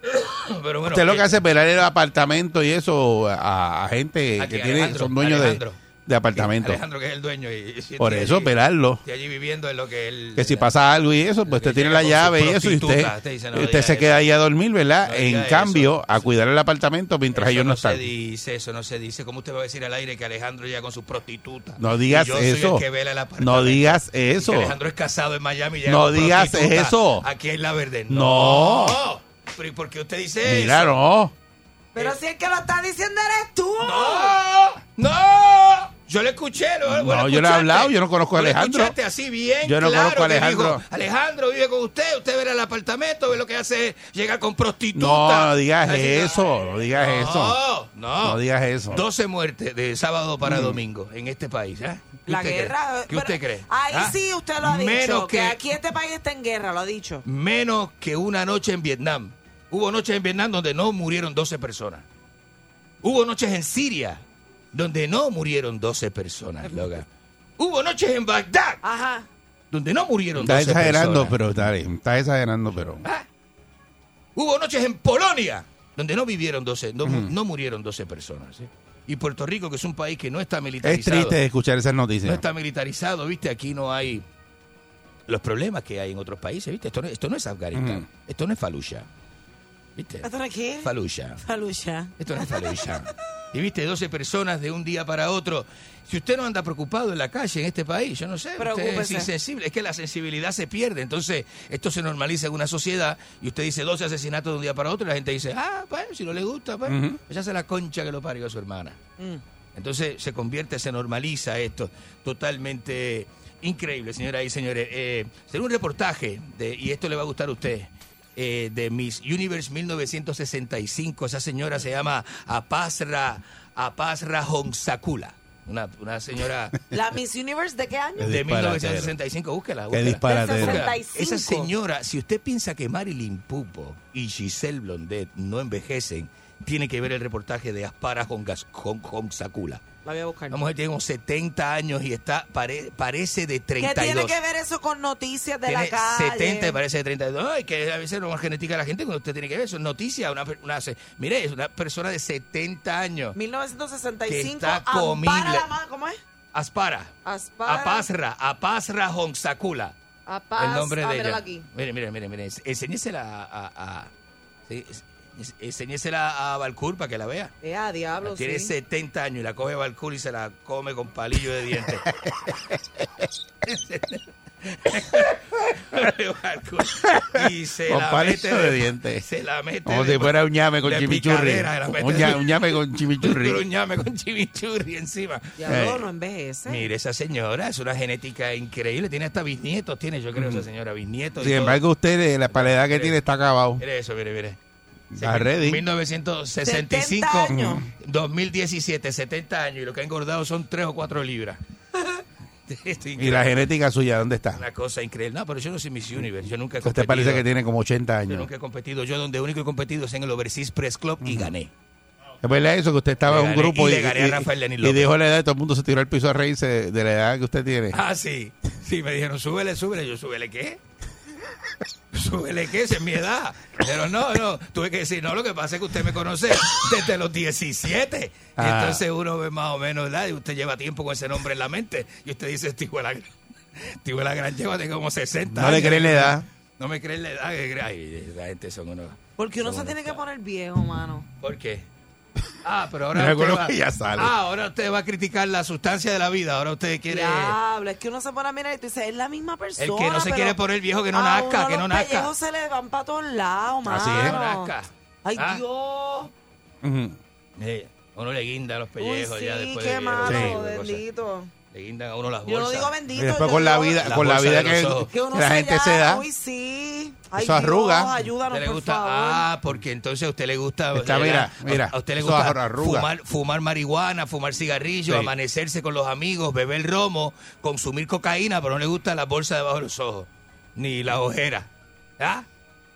Pero bueno, Usted lo que hace es velar el apartamento y eso a, a gente Aquí, que tiene, son dueños de, Alejandro. de apartamentos. Alejandro, que es el dueño. Y, y Por eso, allí- velarlo. Estoy allí viviendo en lo que él. Que si pasa algo y eso, pues usted tiene la llave y eso y usted, prostituta, usted dice, no usted diga se eso. queda ahí a dormir, ¿verdad? No en cambio, eso. a cuidar el apartamento mientras Eso ellos no, no están. se dice, eso no se dice. ¿Cómo usted va a decir al aire que Alejandro llega con sus prostitutas? No digas Y yo soy eso. el que vela el apartamento. No digas Y eso. que Alejandro es casado en Miami. y llega No con digas eso. Aquí en La Verde. No. No. Pero ¿y por qué usted dice Mira, eso? no. Pero si el que lo está diciendo eres tú. ¡No! ¡No! Yo le escuché. Lo, No, lo yo le he hablado, yo no conozco a lo Alejandro. escuchaste así bien Yo no claro, conozco a Alejandro. dijo, Alejandro vive con usted, usted verá el apartamento, ve lo que hace, llega con prostitutas. No, no digas Así, eso, no digas no, eso. No, No digas eso. 12 muertes de sábado para Mm. domingo en este país. ¿eh? ¿Qué La usted cree? guerra. ¿Qué usted cree? Ahí ¿Ah? sí usted lo ha dicho. Menos que, que- aquí este país está en guerra, lo ha dicho. Menos que una noche en Vietnam. Hubo noches en Vietnam donde no murieron 12 personas. Hubo noches en Siria donde no murieron 12 personas. Hubo noches en Bagdad Ajá. donde no murieron Estás 12 exagerando, personas. pero dale, estás exagerando, pero. Hubo noches en Polonia donde no vivieron 12, no, no murieron 12 personas. ¿sí? Y Puerto Rico, que es un país que no está Es militarizado. triste escuchar esas No noticias. está militarizado, ¿viste? Aquí no hay los problemas que hay en otros países, ¿viste? Esto no, esto no es Afganistán, esto no es Fallujah. ¿Viste? ¿Esto no es qué? Fallujah. Falucha. Esto no es Fallujah. Y viste, 12 personas de un día para otro. Si usted no anda preocupado en la calle en este país, yo no sé, usted es insensible. Es que la sensibilidad se pierde. Entonces, esto se normaliza en una sociedad y usted dice 12 asesinatos de un día para otro y la gente dice, ah, pues, si no le gusta, pues, Ujú. ya se la concha que lo parió a su hermana. Mm. Entonces se convierte, se normaliza esto. Totalmente increíble, señoras y señores. Eh, será un reportaje, de, y esto le va a gustar a usted, eh, de Miss Universe 1965. Esa señora se llama Apasra, Apasra Honsakula. Una, una señora ¿La Miss Universe de qué año? Qué de disparatero. 1965. Búsquela, Qué búsquela. Búsquela. 65. Esa señora, si usted piensa que Marilyn Pupo y Giselle Blondet no envejecen, tiene que ver el reportaje de Aspara Hongas- Hon- Honsakula. La voy a buscar. La mujer tiene como 70 años y está pare- parece de ¿Qué 32. tiene que ver eso con noticias de Tiene la calle? 70 y parece de 32. Ay, que a veces no más genética de la gente cuando usted tiene que ver eso. Es noticia. Una, una, se- mire, es una persona de 70 años. 1965. Que está Ampara comible. ¿Cómo es? Aspara. Aspara. Apasra. Apasra Honsakula. Apaz- el nombre de ella. aquí. Mire, mire, mire, mire. Enseñésela a... a, a sí, es- enseñésela a Balcour para que la vea. Eh, a diablo, Tiene sí. 70 años y la coge Balcour y se la come con palillo de dientes. Y se Con la palillo mete de dientes. Se la mete Como de- si fuera un ñame con chimichurri. Un de- un ñame con chimichurri. Un ñame con chimichurri encima. Diablo, Eh. no envejece. Mire, esa señora es una genética increíble. Tiene hasta bisnietos, tiene, yo creo, esa señora, bisnietos. Sin embargo, usted, eh, la para la edad que tiene, está acabado. Mire eso, mire, mire. Está ready. 1965, 70 años. 2017, 70 años. Y lo que ha engordado son 3 o 4 libras. Y la genética suya, ¿dónde está? Una cosa increíble. No, pero yo no soy Miss Universe. Yo nunca he Usted competido. parece que tiene como 80 Yo años. nunca he competido. Yo donde único he competido es en el Overseas Press Club y gané. Es verdad eso, que usted estaba en un grupo y y, le gané a Rafael Lenín y López. dijo la edad y todo el mundo se tiró al piso a reírse de, de la edad que usted tiene. Ah, sí. Sí, me dijeron, súbele, súbele. Yo, ¿súbele qué? ¿Súbele qué? Esa es mi edad. Pero no, no. Tuve que decir, no, lo que pasa es que usted me conoce desde los 17. Y Ah. entonces uno ve más o menos, ¿verdad? Y usted lleva tiempo con ese nombre en la mente. Y usted dice, este hijo de la gran, este la gran lleva de como 60 No le creen la edad. No me creen la edad. que- Ay, la gente son unos... Porque uno se tiene que poner viejo, mano. ¿Por qué? Ah, pero ahora Me usted, acuerdo va, que ya sale. ah, ahora usted va a criticar la sustancia de la vida. Ahora usted quiere... Diablo, es que uno se pone a mirar y tú dices, es la misma persona. El que no se pero quiere poner viejo, que no nazca, que no los nazca. pellejos se le van para todos lados, mano. Así es. No nazca. Ay, Ah. Dios. Eh, uno le guinda los Uy, pellejos sí, ya después qué de malo, cosas. bendito. Le guindan a uno las Yo no bolsas. digo bendito. Y después yo con la digo vida, con la vida de que, los ojos. Que uno que la gente ya- se da. Uy, sí. Ay, Eso arruga. Dios, ayúdanos, ¿Usted le por gusta? favor. Ah, porque entonces a usted le gusta. Está, mira, a- mira, A usted le eso gusta arruga. fumar, fumar marihuana, fumar cigarrillo, Sí. amanecerse con los amigos, beber romo, consumir cocaína, pero no le gusta la bolsa debajo de los ojos, ni la ojera. ¿Ah?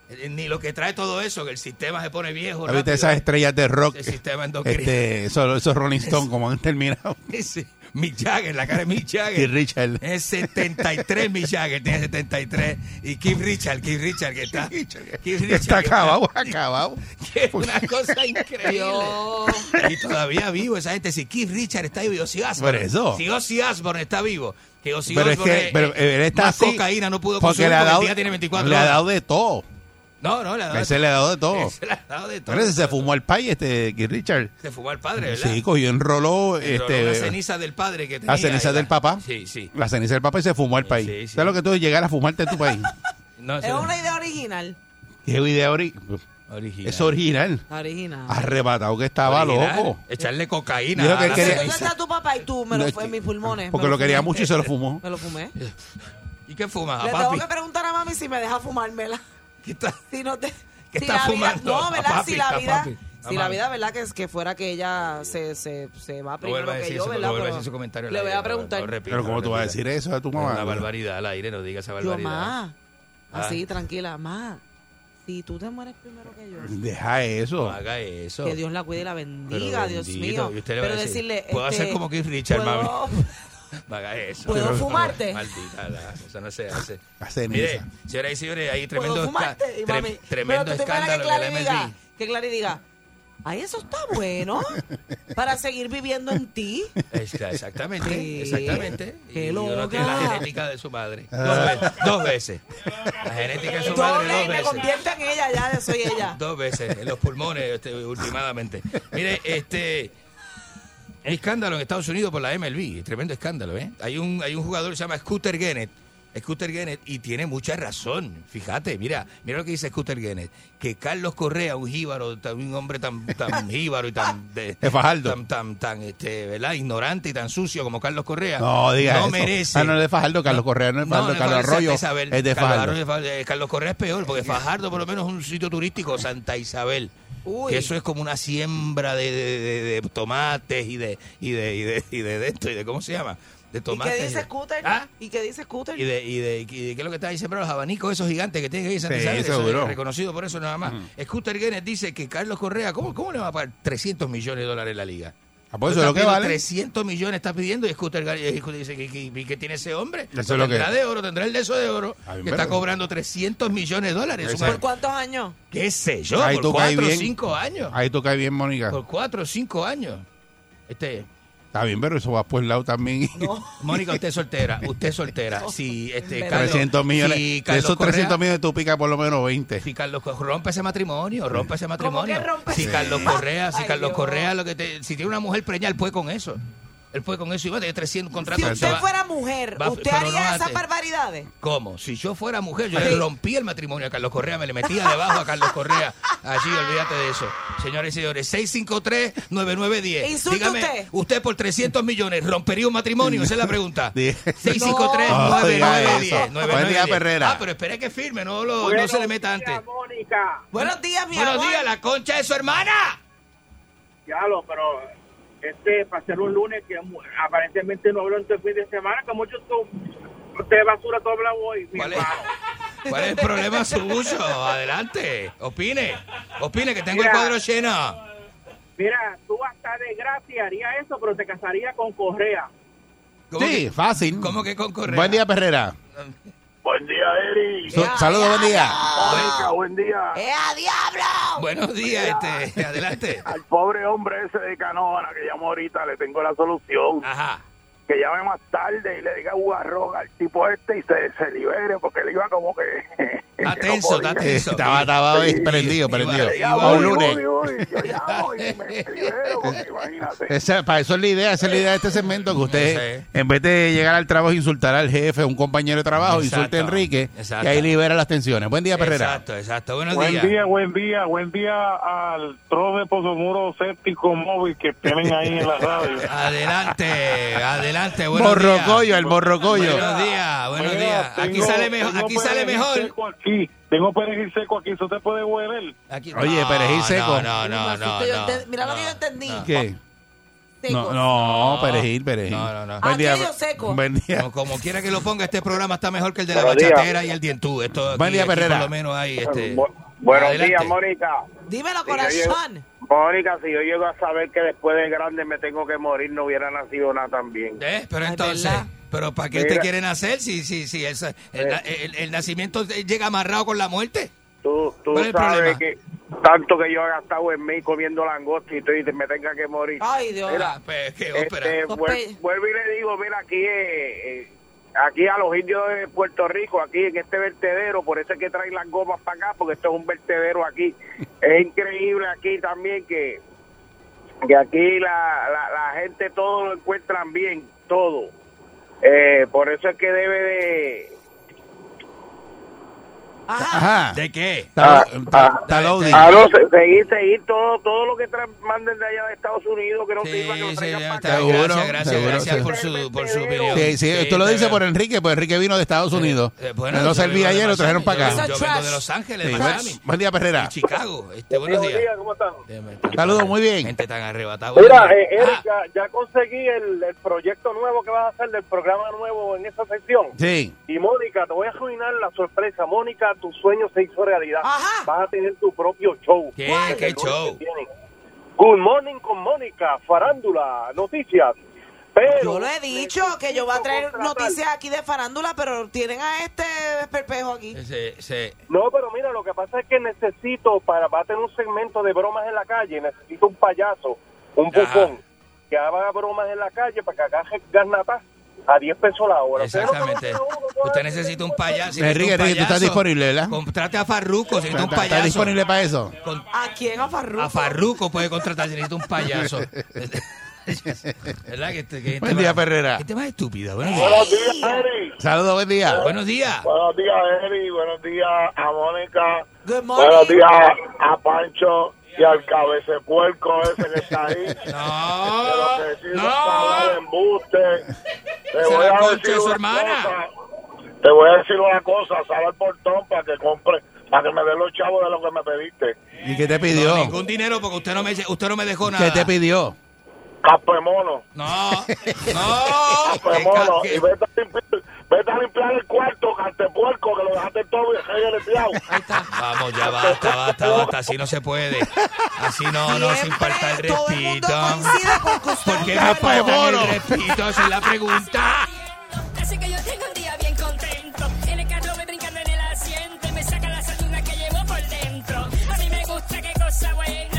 Eh, Ni lo que trae todo eso, que el sistema se pone viejo. ¿Viste rápido. esas estrellas de rock? El sistema endocrino. Este, esos, esos Rolling Stones, como han terminado. Ese, Mick Jagger, la cara de Mick Jagger. Y Richard. Es 73 Mick Jagger, tiene 73. Y Keith Richard, Keith Richard que está. Keith Richard, Está acabado, acabado. que es una cosa increíble. Y todavía vivo esa gente. Si Keith Richard está vivo, Ozzy Osbourne. Por eso. Si Ozzy Osbourne está vivo. Que Ozzy Pero es que pero él está más así. cocaína no pudo porque consumir le ha porque dado, el día tiene 24 le ha dado de todo. No, no, le ha dado, Ese le ha dado de todo. Ese le ha dado de todo. Pero ese se fumó el pay, este, Richard. Se fumó al padre, ¿verdad? Sí, cogió, enroló, Enroló este, la ceniza del padre que tenía. la ceniza ahí, del papá. Sí, sí. La ceniza del papá y se fumó el país. sí, sí. ¿Sabes lo que tú llegar a fumarte en tu país? No, Es una idea original. ¿Qué idea? Original. Es original. Original. Arrebatado que estaba Original. loco. Echarle cocaína. Dijo que a quería- ¿Dónde ceniza. está tu papá? Y tú me No, lo fue en mis pulmones. Porque lo quería mucho y se lo fumó. Me lo fumé. ¿Y qué fuma? Le ¿A tengo que preguntar a mami si me deja fumármela. ¿Qué está- Si no te. ¿Qué si está la vida- fumando? no, ¿verdad? papi, si la vida. Si la vida, ¿verdad? Que, es que fuera que ella se, se, se va No primero a que decir yo, eso, ¿verdad? no vuelva a Pero decir su comentario Le voy a no, preguntar. no repita, Pero ¿cómo no tú vas a decir eso a tu mamá? Una barbaridad al aire, no digas esa yo, barbaridad. ma. Ah. Así, tranquila, ma. Si tú te mueres primero que yo. Deja eso. No haga eso. Que Dios la cuide y la Pero bendiga, Dios bendito, mío. y usted le va Pero a decir, decirle. puedo este, hacer como Keith Richard, ¿puedo- mami. No haga eso. ¿Puedo Por fumarte? Maldita, la- eso no se hace. Ceniza. Mire, señoras y señores, hay tremendo, ¿Puedo fumarte? Y tre- mami, tremendo pero escándalo que en el diga, que Clary diga, ay, eso está bueno para seguir viviendo en ti. Está- Exactamente, Sí. exactamente. Qué y loca. tiene la genética de su madre. Ah. Dos, veces, dos veces. La genética de su madre Doble dos y me veces. convierto en ella, ya soy ella. Dos veces, en los pulmones, este, últimamente. Mire, este. Escándalo en Estados Unidos por la MLB, tremendo escándalo, ¿eh? Hay un, hay un jugador que se llama Scooter Gennett, Scooter Gennett, y tiene mucha razón. Fíjate, mira, mira lo que dice Scooter Gennett, que Carlos Correa, un jíbaro, un hombre tan, tan jíbaro y tan, de, De Fajardo. tan, tan, tan, este, ¿verdad? Ignorante y tan sucio como Carlos Correa, No, diga no eso. merece. Ah, no es de Fajardo, Carlos Correa no es Fajardo, no Carlos Arroyo Isabel. es de Carlos Fajardo. Eh, Carlos Correa es peor, porque Fajardo por lo menos es un sitio turístico, Santa Isabel. Uy. Que eso es como una siembra de, de- de- de tomates y de, y de, y de, y de, de esto, y de, ¿cómo se llama? De ¿Y tomates. qué dice Scooter? ¿Ah? ¿Y qué dice Scooter? Y de, y de, y de- ¿qué es lo que está diciendo? Los abanicos esos gigantes que tienen ahí en Santa Sí, Isabel. eso es reconocido por eso nada más. Scooter Gennett dice que Carlos Correa, ¿cómo, ¿cómo le va a pagar 300 millones de dólares en la liga? Ah, pues eso es lo que vale. 300 millones está pidiendo y Scooter Gennett dice que, que, que- que tiene ese hombre. Eso es lo que- de oro, tendrá el de eso de oro, que está cobrando 300 millones de dólares. ¿Por cuántos años? ¿Qué sé yo? Ahí por tú caes cuatro o bien. cinco años. Ahí tú caes bien, Mónica. Por cuatro o cinco años. Este, Está bien, pero eso va por el lado también. Mónica, usted es soltera. Usted es soltera. Si este, Carlos, 300 millones. si de Carlos esos 300 Correa- millones tú picas por lo menos 20. Si Carlos rompe ese matrimonio, rompe ese matrimonio. que rompe? Si Carlos Correa, si Ay, Carlos Dios. Correa, lo que te, si tiene una mujer preñada, él puede con eso. Él puede con eso y va a tener 300 contratos. Si usted va- fuera mujer, va- ¿usted haría no esas barbaridades? ¿Cómo? Si yo fuera mujer, yo le Sí. rompía el matrimonio a Carlos Correa, me le metía debajo a Carlos Correa. Allí, olvídate de eso. Señores y señores, 653-9910. Insulte Dígame, usted. por 300 millones rompería un matrimonio? Esa es la pregunta. Di- 653-9910. No. Buen día, Perrera. Ah, pero espere que firme, no, lo- no se le meta antes. Mónica. Buenos días, mi Buenos amor. días, la concha de su hermana. Ya lo, pero este, para ser un lunes que aparentemente no habló en todo el fin de semana, que mucho tú, de basura tú hablas hoy, ¿Cuál es? hermano. ¿Cuál es el problema suyo? Adelante, opine. Opine que tengo el cuadro lleno. Mira, tú hasta de gracia haría eso, pero te casaría con Correa. ¿Cómo Sí, que- fácil. ¿Cómo que con Correa? Buen día, Perrera. Buen día, Eri. So- Saludos, buen día. Mónica, buen día. ¡Eh, a diablo! Buenos días, este, adelante. Al pobre hombre ese de Canóvana que llamó ahorita le tengo la solución. Ajá. Que llame más tarde y le diga guarrón al tipo este y se, se libere porque él iba como que... Está tenso, está tenso. Estaba, estaba Sí. prendido, prendido. Un lunes. Esa- para eso es la idea, esa es la idea de este segmento, que usted, en vez de llegar al trabajo e insultar al jefe, a un compañero de trabajo, Exacto. insulte a Enrique, Exacto. y ahí libera las tensiones. Buen día, Perrera. Exacto, exacto. Buenos Buen días. día, buen día, buen día al tro de Posomuro séptico móvil que tienen ahí en la radio. Adelante, adelante. Buenos Morrocoyo, días. el morrocoyo. Buenos días, buenos Mira, días. Aquí tengo- sale mejor. Aquí sale mejor. seco aquí. Tengo perejil seco aquí, eso te puede hueler. Aquí- Oye, No, perejil seco. No, no, no, no. No, Mira lo que yo entendí. no. ¿Qué? No, no, perejil, perejil. No, no, no. Buen día, seco. Buen día. Como, como quiera que lo ponga, este programa está mejor que el de la Buenos días. bachatera y el dientú. Esto aquí- Buen día, aquí Perrera. Por lo menos hay este. Bu- buenos Adelante. días, Mónica. Dímelo, corazón. Mónica, si yo llego a saber que después de grande me tengo que morir, no hubiera nacido nada también. ¿Eh? Pero entonces, ¿verdad? ¿pero para qué Mira. usted quiere nacer si, si, si esa- el, Eh. el- el nacimiento llega amarrado con la muerte? Tú, tú ¿Cuál es el sabes problema? que tanto que yo he gastado en mí comiendo langosta y todo, y me tenga que morir. Ay, Dios. Mira, Ah, pues, qué Este, Popeye. vuelvo y le digo, mira, aquí eh, eh, aquí a los indios de Puerto Rico, aquí en este vertedero, por eso es que traen las gomas para acá, porque esto es un vertedero aquí. es increíble aquí también que, que aquí la, la, la gente todo lo encuentran bien, todo. Eh, por eso es que debe de Ajá. ¿De qué? Ah, ah. Ah, no, se- seguir, seguir todo, todo lo que manden de allá de Estados Unidos, que no Sí, sirva, que lo sí, traigan ya para está. acá. Seguro, gracias, gracias, seguro, gracias sí. por su, por su opinión. Sí, sí, esto lo dice por Enrique, pues Enrique vino de Estados Unidos. Eh, bueno, no servía ayer, lo trajeron para acá. Yo, yo vengo de Los Ángeles, de. Miami, Buen día, Perrera. de Chicago. Este, buenos Buenos días. días, ¿cómo están? Saludos, muy bien. Gente tan arrebatada. Mira, eh, Ah, Erika, ya conseguí el, el proyecto nuevo que vas a hacer del programa nuevo en esa sección. Sí. Y Mónica, te voy a arruinar la sorpresa. Mónica, tu sueño se hizo realidad. Ajá. Vas a tener tu propio show. ¿Qué? Desde ¿Qué el lunes show? Good morning con Mónica, farándula, noticias. Pero Yo lo he dicho que yo voy a traer contratar. noticias aquí de farándula, pero tienen a este perpejo aquí. No, pero mira, lo que pasa es que necesito, para, para tener un segmento de bromas en la calle, necesito un payaso, un Ajá. bufón, que haga bromas en la calle para que agaje garnata a 10 pesos la hora. Exactamente. Usted necesita un payaso. Enrique, Enrique, tú estás disponible, ¿verdad? Contrate a Farruco, si necesita un ¿Está, payaso. está disponible para eso? Con- ¿A quién? ¿A Farruko? a Farruco puede contratar si necesita un payaso. ¿Verdad? Que, que, Buen día, Perrera. Gente más estúpida. Buenos días. Buenos días, Eri. Saludos, buen día. Buenos días. Buenos días, Eri. Buenos días a Mónica. Buenos días a Pancho y al cabecepuerco ese que está ahí. No, Que no. embuste. Te voy a decir de su hermana. cosa. Te voy a decir una cosa. Sal al portón para que compre, para que me dé los chavos de lo que me pediste. ¿Y qué te No, pidió? ningún dinero porque usted no me, usted no me dejó nada. ¿Qué te pidió? Caspe mono. No, no. Caspe ¿Qué mono. ca- qué- Y vete a, limpiar, vete a limpiar el cuarto, cantepuerco, que lo dejaste todo y limpiado. Vamos, ya basta, basta, basta. Así no se puede. Así no, no, sin faltar el todo el mundo respeto. coincide con usted ¿Por qué es me un faltan el respeto? Esa es la pregunta. Así que yo tengo un día bien contento. En el carro voy brincando en el asiento y me saca la saluna que llevo por dentro. A mí me gusta qué cosa buena.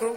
Yo